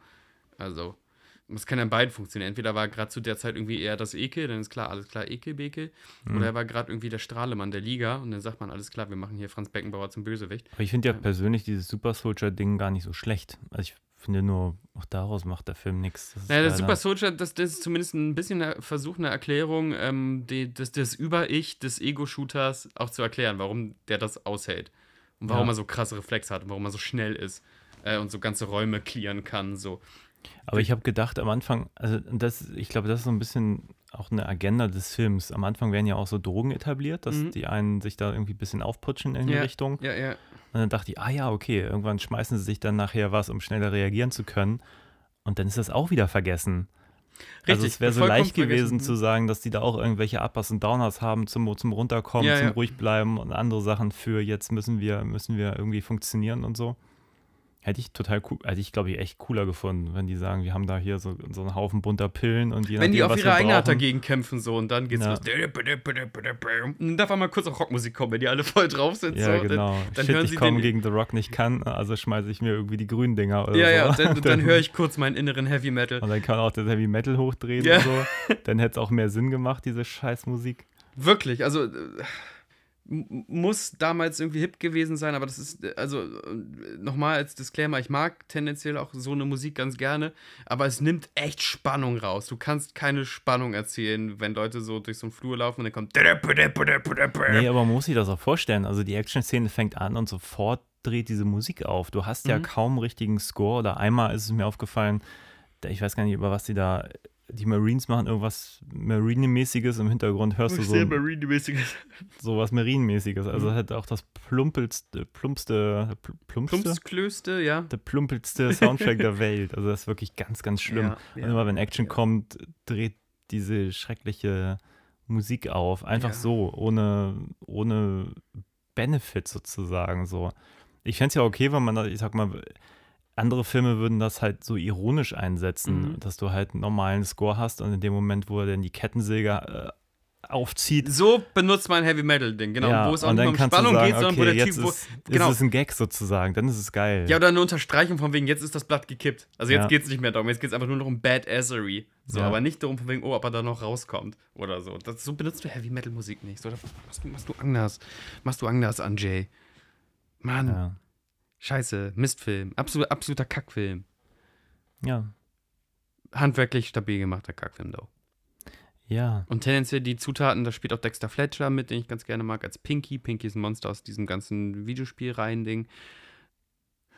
Also, es kann ja in beiden funktionieren. Entweder war gerade zu der Zeit irgendwie eher das Ekel, dann ist klar, alles klar, Ekel, Bekel. Mhm. Oder er war gerade irgendwie der Strahlemann der Liga und dann sagt man, alles klar, wir machen hier Franz Beckenbauer zum Bösewicht. Aber ich finde ja Ja. persönlich dieses Super Soldier-Ding gar nicht so schlecht. Also ich finde nur, auch daraus macht der Film nichts. ist Naja, das Super Soldier, das, das ist zumindest ein bisschen ein Versuch, eine Erklärung ähm, die, des, des Über-Ich des Ego-Shooters auch zu erklären, warum der das aushält. Und warum Ja. er so krasse Reflexe hat und warum er so schnell ist äh, und so ganze Räume clearen kann. So. Aber ich habe gedacht am Anfang, also das, ich glaube, das ist so ein bisschen auch eine Agenda des Films. Am Anfang werden ja auch so Drogen etabliert, dass Mhm. die einen sich da irgendwie ein bisschen aufputschen in die Ja. Richtung. Ja, ja. Und dann dachte ich, ah ja, okay, irgendwann schmeißen sie sich dann nachher was, um schneller reagieren zu können. Und dann ist das auch wieder vergessen. also Richtig, es wäre so leicht gewesen vergessen. zu sagen, dass die da auch irgendwelche Uppers und Downers haben zum, zum Runterkommen, Ja, zum ja. ruhig bleiben und andere Sachen für jetzt müssen wir, müssen wir irgendwie funktionieren und so. Hätte ich total cool, hätte ich glaube ich echt cooler gefunden, wenn die sagen, wir haben da hier so, so einen Haufen bunter Pillen und je Wenn die nachdem, auf was ihre Eigenart dagegen kämpfen, so und dann geht's Ja. los. Und dann darf einmal kurz auch Rockmusik kommen, wenn die alle voll drauf sind. Ja, so. genau. dann Shit, hören ich sie komme den- gegen The Rock nicht kann, also schmeiße ich mir irgendwie die grünen Dinger oder Dann, ja, so. ja, und dann, und dann höre ich kurz meinen inneren Heavy Metal. Und dann kann auch das Heavy Metal hochdrehen Ja. und so. Dann hätte es auch mehr Sinn gemacht, diese Scheißmusik. Wirklich, also äh, muss damals irgendwie hip gewesen sein, aber das ist, also äh, nochmal als Disclaimer, ich mag tendenziell auch so eine Musik ganz gerne, aber es nimmt echt Spannung raus. Du kannst keine Spannung erzählen, wenn Leute so durch so einen Flur laufen und dann kommt. Nee, aber man muss sich das auch vorstellen. Also die Action-Szene fängt an und sofort dreht diese Musik auf. Du hast ja Mhm. kaum richtigen Score. Oder einmal ist es mir aufgefallen, ich weiß gar nicht, über was die da. Die Marines machen irgendwas Marine-mäßiges. Im Hintergrund hörst du so, ein- Marine-mäßiges. so was Marine-mäßiges. Also Mhm. halt auch das plumpelste, plumpste, pl- plumpste? Plumpsklöste, ja. der plumpelste Soundtrack der Welt. Also das ist wirklich ganz, ganz schlimm. Ja, ja, und immer wenn Action ja. kommt, dreht diese schreckliche Musik auf. Einfach so, ohne, ohne Benefit sozusagen. So. Ich fände es ja okay, wenn man da, ich sag mal, andere Filme würden das halt so ironisch einsetzen, Mhm. dass du halt einen normalen Score hast und in dem Moment, wo er dann die Kettensäge äh, aufzieht, So benutzt man Heavy Metal Ding, genau, ja, wo es auch nicht um Spannung sagen, geht, sondern wo okay, der jetzt Typ, wo, ist, genau. ist es ein Gag sozusagen, dann ist es geil. Ja, oder eine Unterstreichung von wegen, jetzt ist das Blatt gekippt. Also jetzt Ja. geht es nicht mehr darum, jetzt geht es einfach nur noch um Badassery. So, Ja. aber nicht darum, von wegen, oh, ob er da noch rauskommt oder so. Das, so benutzt du Heavy Metal Musik nicht. So, machst, du- machst du anders. Machst du anders an Jay. Mann. Scheiße, Mistfilm. Absolut, absoluter Kackfilm. ja, Handwerklich stabil gemachter Kackfilm, though. ja, Und tendenziell die Zutaten, da spielt auch Dexter Fletcher mit, den ich ganz gerne mag, als Pinky. Pinky ist ein Monster aus diesem ganzen Videospielreihen-Ding.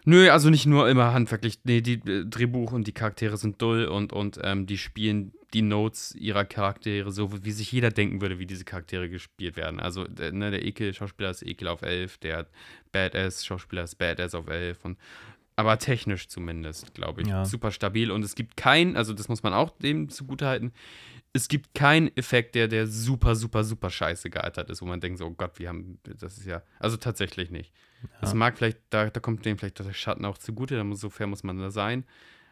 Nö, also nicht nur immer handwerklich. Nee, die äh, Drehbuch und die Charaktere sind dull und, und ähm, die spielen die Notes ihrer Charaktere so, wie sich jeder denken würde, wie diese Charaktere gespielt werden. Also ne, der Ekel-Schauspieler ist Ekel auf 11, der Badass-Schauspieler ist Badass auf 11 und aber technisch zumindest, glaube ich, Ja. super stabil. Und es gibt kein, also das muss man auch dem zugutehalten, es gibt keinen Effekt, der, der super, super, super scheiße gealtert ist, wo man denkt, so, oh Gott, wir haben, das ist ja, also tatsächlich nicht. Das Ja. mag vielleicht, da, da kommt dem vielleicht der Schatten auch zugute, da muss, so fair muss man da sein.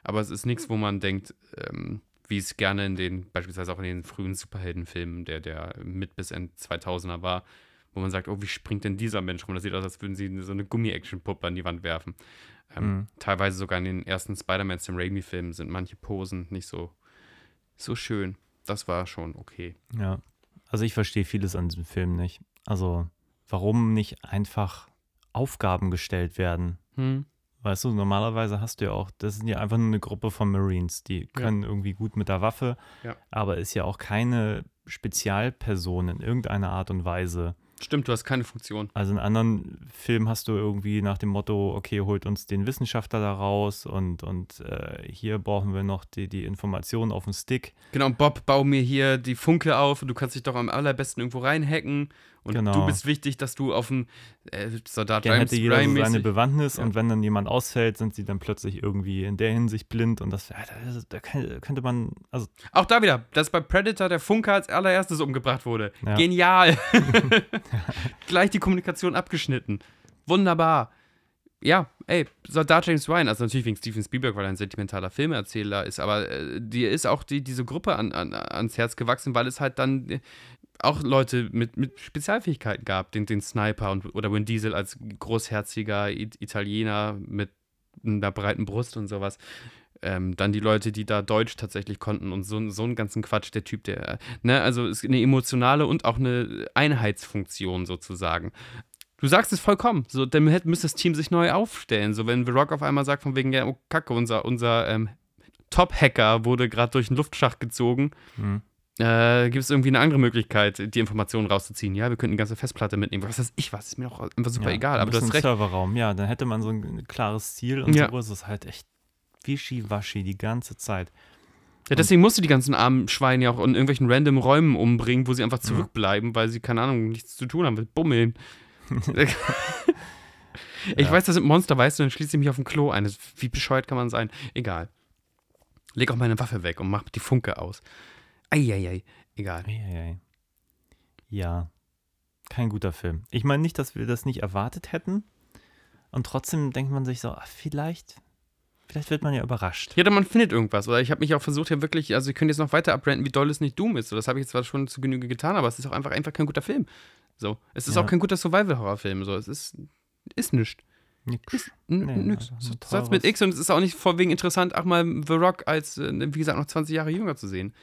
Aber es ist nichts, wo man denkt, ähm, wie es gerne in den, beispielsweise auch in den frühen Superheldenfilmen, der, der mit bis Ende 2000er war, wo man sagt, oh, wie springt denn dieser Mensch rum? Das sieht aus, als würden sie so eine Gummi-Action-Puppe an die Wand werfen. Ähm, Mhm. Teilweise sogar in den ersten Spider-Man Sam Raimi-Filmen sind manche Posen nicht so, so schön. Das war schon okay. ja. Also ich verstehe vieles an diesem Film nicht. Also, warum nicht einfach Aufgaben gestellt werden? Hm. Weißt du, normalerweise hast du ja auch, das sind ja einfach nur eine Gruppe von Marines, die können irgendwie gut mit der Waffe, Ja. aber ist ja auch keine Spezialperson in irgendeiner Art und Weise. Stimmt, du hast keine Funktion. Also in anderen Filmen hast du irgendwie nach dem Motto, okay, holt uns den Wissenschaftler da raus und, und äh, hier brauchen wir noch die, die Informationen auf dem Stick. Genau, Bob, bau mir hier die Funke auf und du kannst dich doch am allerbesten irgendwo reinhacken. Und Genau. du bist wichtig, dass du auf dem äh, Soldat Dann hätte jeder so seine Bewandtnis Ja. und wenn dann jemand ausfällt, sind sie dann plötzlich irgendwie in der Hinsicht blind und das, ja, da, da könnte man, also Auch da wieder, dass bei Predator der Funke als allererstes umgebracht wurde. Ja. Genial. Gleich die Kommunikation abgeschnitten. Wunderbar. Ja, ey, Soldat James Ryan, also natürlich wegen Steven Spielberg, weil er ein sentimentaler Filmerzähler ist, aber äh, dir ist auch die, diese Gruppe an, an, ans Herz gewachsen, weil es halt dann auch Leute mit, mit Spezialfähigkeiten gab, den, den Sniper und, oder Vin Diesel als großherziger Italiener mit einer breiten Brust und sowas. Ähm, dann die Leute, die da Deutsch tatsächlich konnten und so, so einen ganzen Quatsch, der Typ, der, ne, also ist eine emotionale und auch eine Einheitsfunktion sozusagen. Du sagst es vollkommen. So, dann müsste das Team sich neu aufstellen. So, wenn The Rock auf einmal sagt, von wegen, ja, oh Kacke, unser, unser ähm, Top-Hacker wurde gerade durch den Luftschacht gezogen. hm, Äh, gibt es irgendwie eine andere Möglichkeit, die Informationen rauszuziehen? Ja, wir könnten die ganze Festplatte mitnehmen. Was weiß ich was? Ist mir doch einfach super ja, egal. Aber bisschen hast recht. Serverraum, ja, dann hätte man so ein klares Ziel und Ja. so ist es halt echt wischiwaschi die ganze Zeit. Ja, deswegen musst du die ganzen armen Schweine ja auch in irgendwelchen random Räumen umbringen, wo sie einfach zurückbleiben, weil sie, keine Ahnung, nichts zu tun haben mit Bummeln. ich Ja. weiß, das sind Monster, weißt du, dann schließe ich mich auf dem Klo ein. Das, wie bescheuert kann man sein? Egal. Leg auch meine Waffe weg und mach die Funke aus. Eieiei. Egal. Eieiei. Ja, kein guter Film. Ich meine nicht, dass wir das nicht erwartet hätten. Und trotzdem denkt man sich so, ach, vielleicht, vielleicht wird man ja überrascht. Ja, oder man findet irgendwas. Oder ich habe mich auch versucht, ja wirklich, also ich könnte jetzt noch weiter abrenten, wie doll es nicht Doom ist. So, das habe ich jetzt zwar schon zu Genüge getan, aber es ist auch einfach, einfach kein guter Film. So. Es ist Ja. auch kein guter Survival-Horror-Film. So. Es ist, ist nichts. Nix. N Nee, nix. also Satz mit X und es ist auch nicht vorwegen interessant, auch mal The Rock als, äh, wie gesagt, noch 20 Jahre jünger zu sehen.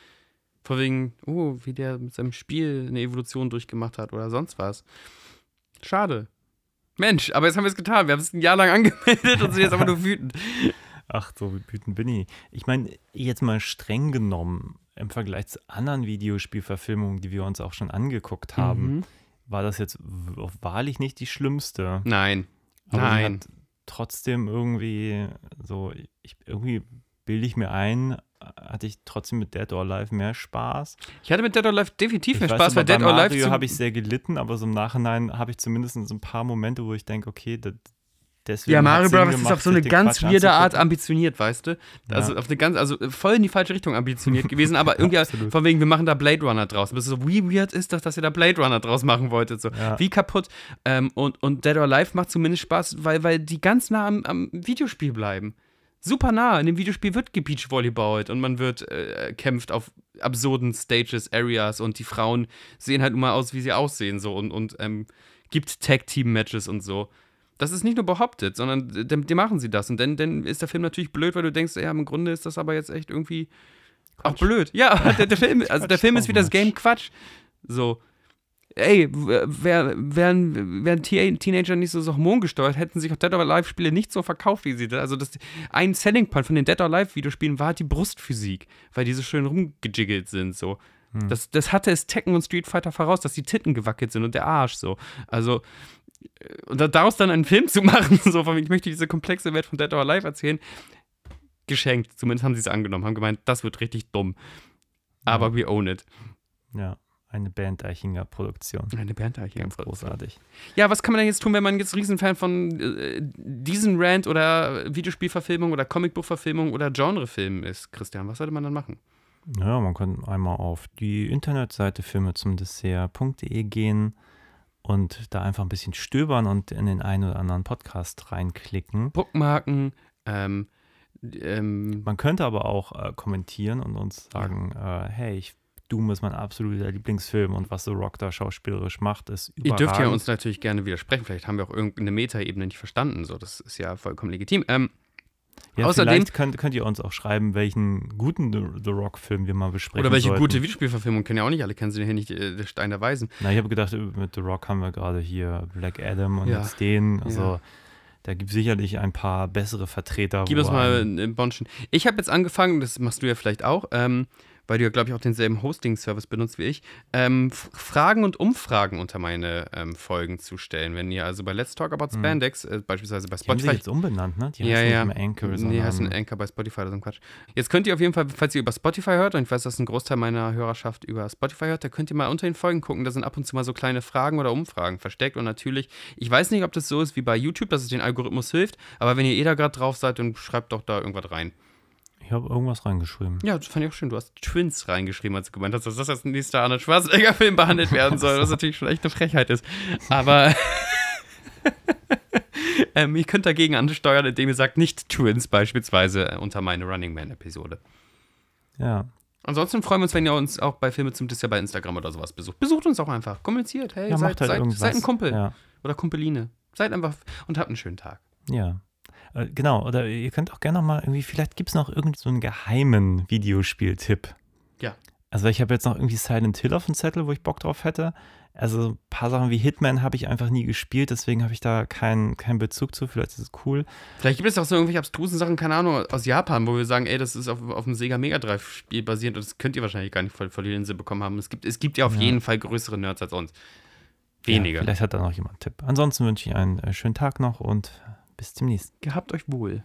Vorwegen, oh, wie der mit seinem Spiel eine Evolution durchgemacht hat oder sonst was. Schade. Mensch, aber jetzt haben wir es getan. Wir haben es ein Jahr lang angemeldet und sind jetzt aber nur wütend. Ach, so wütend bin ich. Ich meine, jetzt mal streng genommen, im Vergleich zu anderen Videospielverfilmungen, die wir uns auch schon angeguckt haben, Mhm. war das jetzt wahrlich nicht die schlimmste. Nein. Aber Nein. Hat trotzdem irgendwie so, ich irgendwie bilde ich mir ein, hatte ich trotzdem mit Dead or Alive mehr Spaß. Ich hatte mit Dead or Alive definitiv Ich mehr weiß Spaß, weil Dead or Alive Mario habe ich sehr gelitten, aber so im Nachhinein habe ich zumindest so ein paar Momente, wo ich denke, okay, das, deswegen Ja, Mario Bros. ist auf so eine ganz Quatsch weirde Art ambitioniert, weißt du? Also Ja. auf eine ganz, also voll in die falsche Richtung ambitioniert gewesen, aber irgendwie Absolut. von wegen, wir machen da Blade Runner draus. Ist so, wie weird ist das, dass ihr da Blade Runner draus machen wolltet? So, Ja. wie kaputt. Ähm, und, und Dead or Alive macht zumindest Spaß, weil, weil die ganz nah am, am Videospiel bleiben. Super nah. In dem Videospiel wird gebeachvolleyballt und man wird äh, kämpft auf absurden Stages, Areas und die Frauen sehen halt immer aus, wie sie aussehen so und, und ähm, gibt Tag-Team-Matches und so. Das ist nicht nur behauptet, sondern die machen sie das. Und dann, dann ist der Film natürlich blöd, weil du denkst, ja, im Grunde ist das aber jetzt echt irgendwie Quatsch. auch blöd. Ja, der, der Film, also der Film ist wie das Game Quatsch. So. Ey, wären wär, wär Teenager nicht so, so hormongesteuert, hätten sich auch Dead or Alive-Spiele nicht so verkauft, wie sie da. Also, das, ein Selling Point von den Dead or Alive-Videospielen war halt die Brustphysik, weil die so schön rumgejiggelt sind. So. Hm. Das, das hatte es Tekken und Street Fighter voraus, dass die Titten gewackelt sind und der Arsch so. Also, äh, und daraus dann einen Film zu machen, so von ich möchte diese komplexe Welt von Dead or Alive erzählen, geschenkt. Zumindest haben sie es angenommen, haben gemeint, das wird richtig dumm. Aber ja. we own it. Ja, eine Bernd Eichinger Produktion. Eine Bernd Eichinger Ganz Produktion. großartig. Ja, was kann man denn jetzt tun, wenn man jetzt Riesenfan von äh, diesen Rant oder Videospielverfilmung oder Comicbuchverfilmung oder Genrefilm ist, Christian? Was sollte man dann machen? Ja, man kann einmal auf die Internetseite filme zum Dessert.de gehen und da einfach ein bisschen stöbern und in den einen oder anderen Podcast reinklicken. Bookmarken, ähm, ähm, man könnte aber auch äh, kommentieren und uns sagen, ja. äh, hey, ich, Doom ist mein absoluter Lieblingsfilm und was The Rock da schauspielerisch macht, ist überragend. Ihr dürft ja uns natürlich gerne widersprechen. Vielleicht haben wir auch irgendeine Metaebene nicht verstanden. So, das ist ja vollkommen legitim. Ähm, ja, Außerdem könnt, könnt, ihr uns auch schreiben, welchen guten The, Rock-Film wir mal besprechen Oder welche sollten. gute Videospielverfilmung, kennen ja auch nicht alle, kennen sie hier nicht äh, der Stein der Weisen. Na, ich habe gedacht, mit The Rock haben wir gerade hier Black Adam und ja. jetzt den, also ja. da gibt es sicherlich ein paar bessere Vertreter. Gib uns mal ein Bonschen. Ich habe jetzt angefangen, das machst du ja vielleicht auch, ähm, weil du ja, glaube ich, auch denselben Hosting-Service benutzt wie ich, ähm, Fragen und Umfragen unter meine ähm, Folgen zu stellen. Wenn ihr also bei Let's Talk About hm. Spandex, äh, beispielsweise bei Spotify. Die haben sie jetzt umbenannt, ne? Die ja, ja. Nicht mehr Anchor, nee, heißt ein Anchor bei Spotify oder so ein Quatsch. Jetzt könnt ihr auf jeden Fall, falls ihr über Spotify hört, und ich weiß, dass ein Großteil meiner Hörerschaft über Spotify hört, da könnt ihr mal unter den Folgen gucken. Da sind ab und zu mal so kleine Fragen oder Umfragen versteckt. Und natürlich, ich weiß nicht, ob das so ist wie bei YouTube, dass es den Algorithmus hilft, aber wenn ihr eh da gerade drauf seid, dann schreibt doch da irgendwas rein. Ich habe irgendwas reingeschrieben. Ja, das fand ich auch schön. Du hast Twins reingeschrieben, als du gemeint hast, dass das als nächster Arnold Schwarzenegger-Film behandelt werden soll, was natürlich schon echt eine Frechheit ist. Aber ähm, ihr könnt dagegen ansteuern, indem ihr sagt, nicht Twins beispielsweise äh, unter meine Running Man-Episode. Ja. Ansonsten freuen wir uns, wenn ihr uns auch bei Filme zum Disser bei Instagram oder sowas besucht. Besucht uns auch einfach. Kommuniziert. Hey, ja, seid, halt seid, seid, ein Kumpel. Ja. Oder Kumpeline. Seid einfach und habt einen schönen Tag. Ja. Äh, genau, oder ihr könnt auch gerne noch mal irgendwie, vielleicht gibt es noch irgendeinen so einen geheimen Videospieltipp. Ja. Also ich habe jetzt noch irgendwie Silent Hill auf dem Zettel, wo ich Bock drauf hätte. Also ein paar Sachen wie Hitman habe ich einfach nie gespielt, deswegen habe ich da keinen kein Bezug zu. Vielleicht ist es cool. Vielleicht gibt es auch so irgendwelche abstrusen Sachen, keine Ahnung, aus Japan, wo wir sagen, ey, das ist auf, auf dem Sega Mega Drive Spiel basierend und das könnt ihr wahrscheinlich gar nicht voll, voll die Linse bekommen haben. Es gibt, es gibt ja auf ja. jeden Fall größere Nerds als uns. Weniger. Ja, vielleicht hat da noch jemand einen Tipp. Ansonsten wünsche ich einen äh, schönen Tag noch und bis demnächst. Gehabt euch wohl.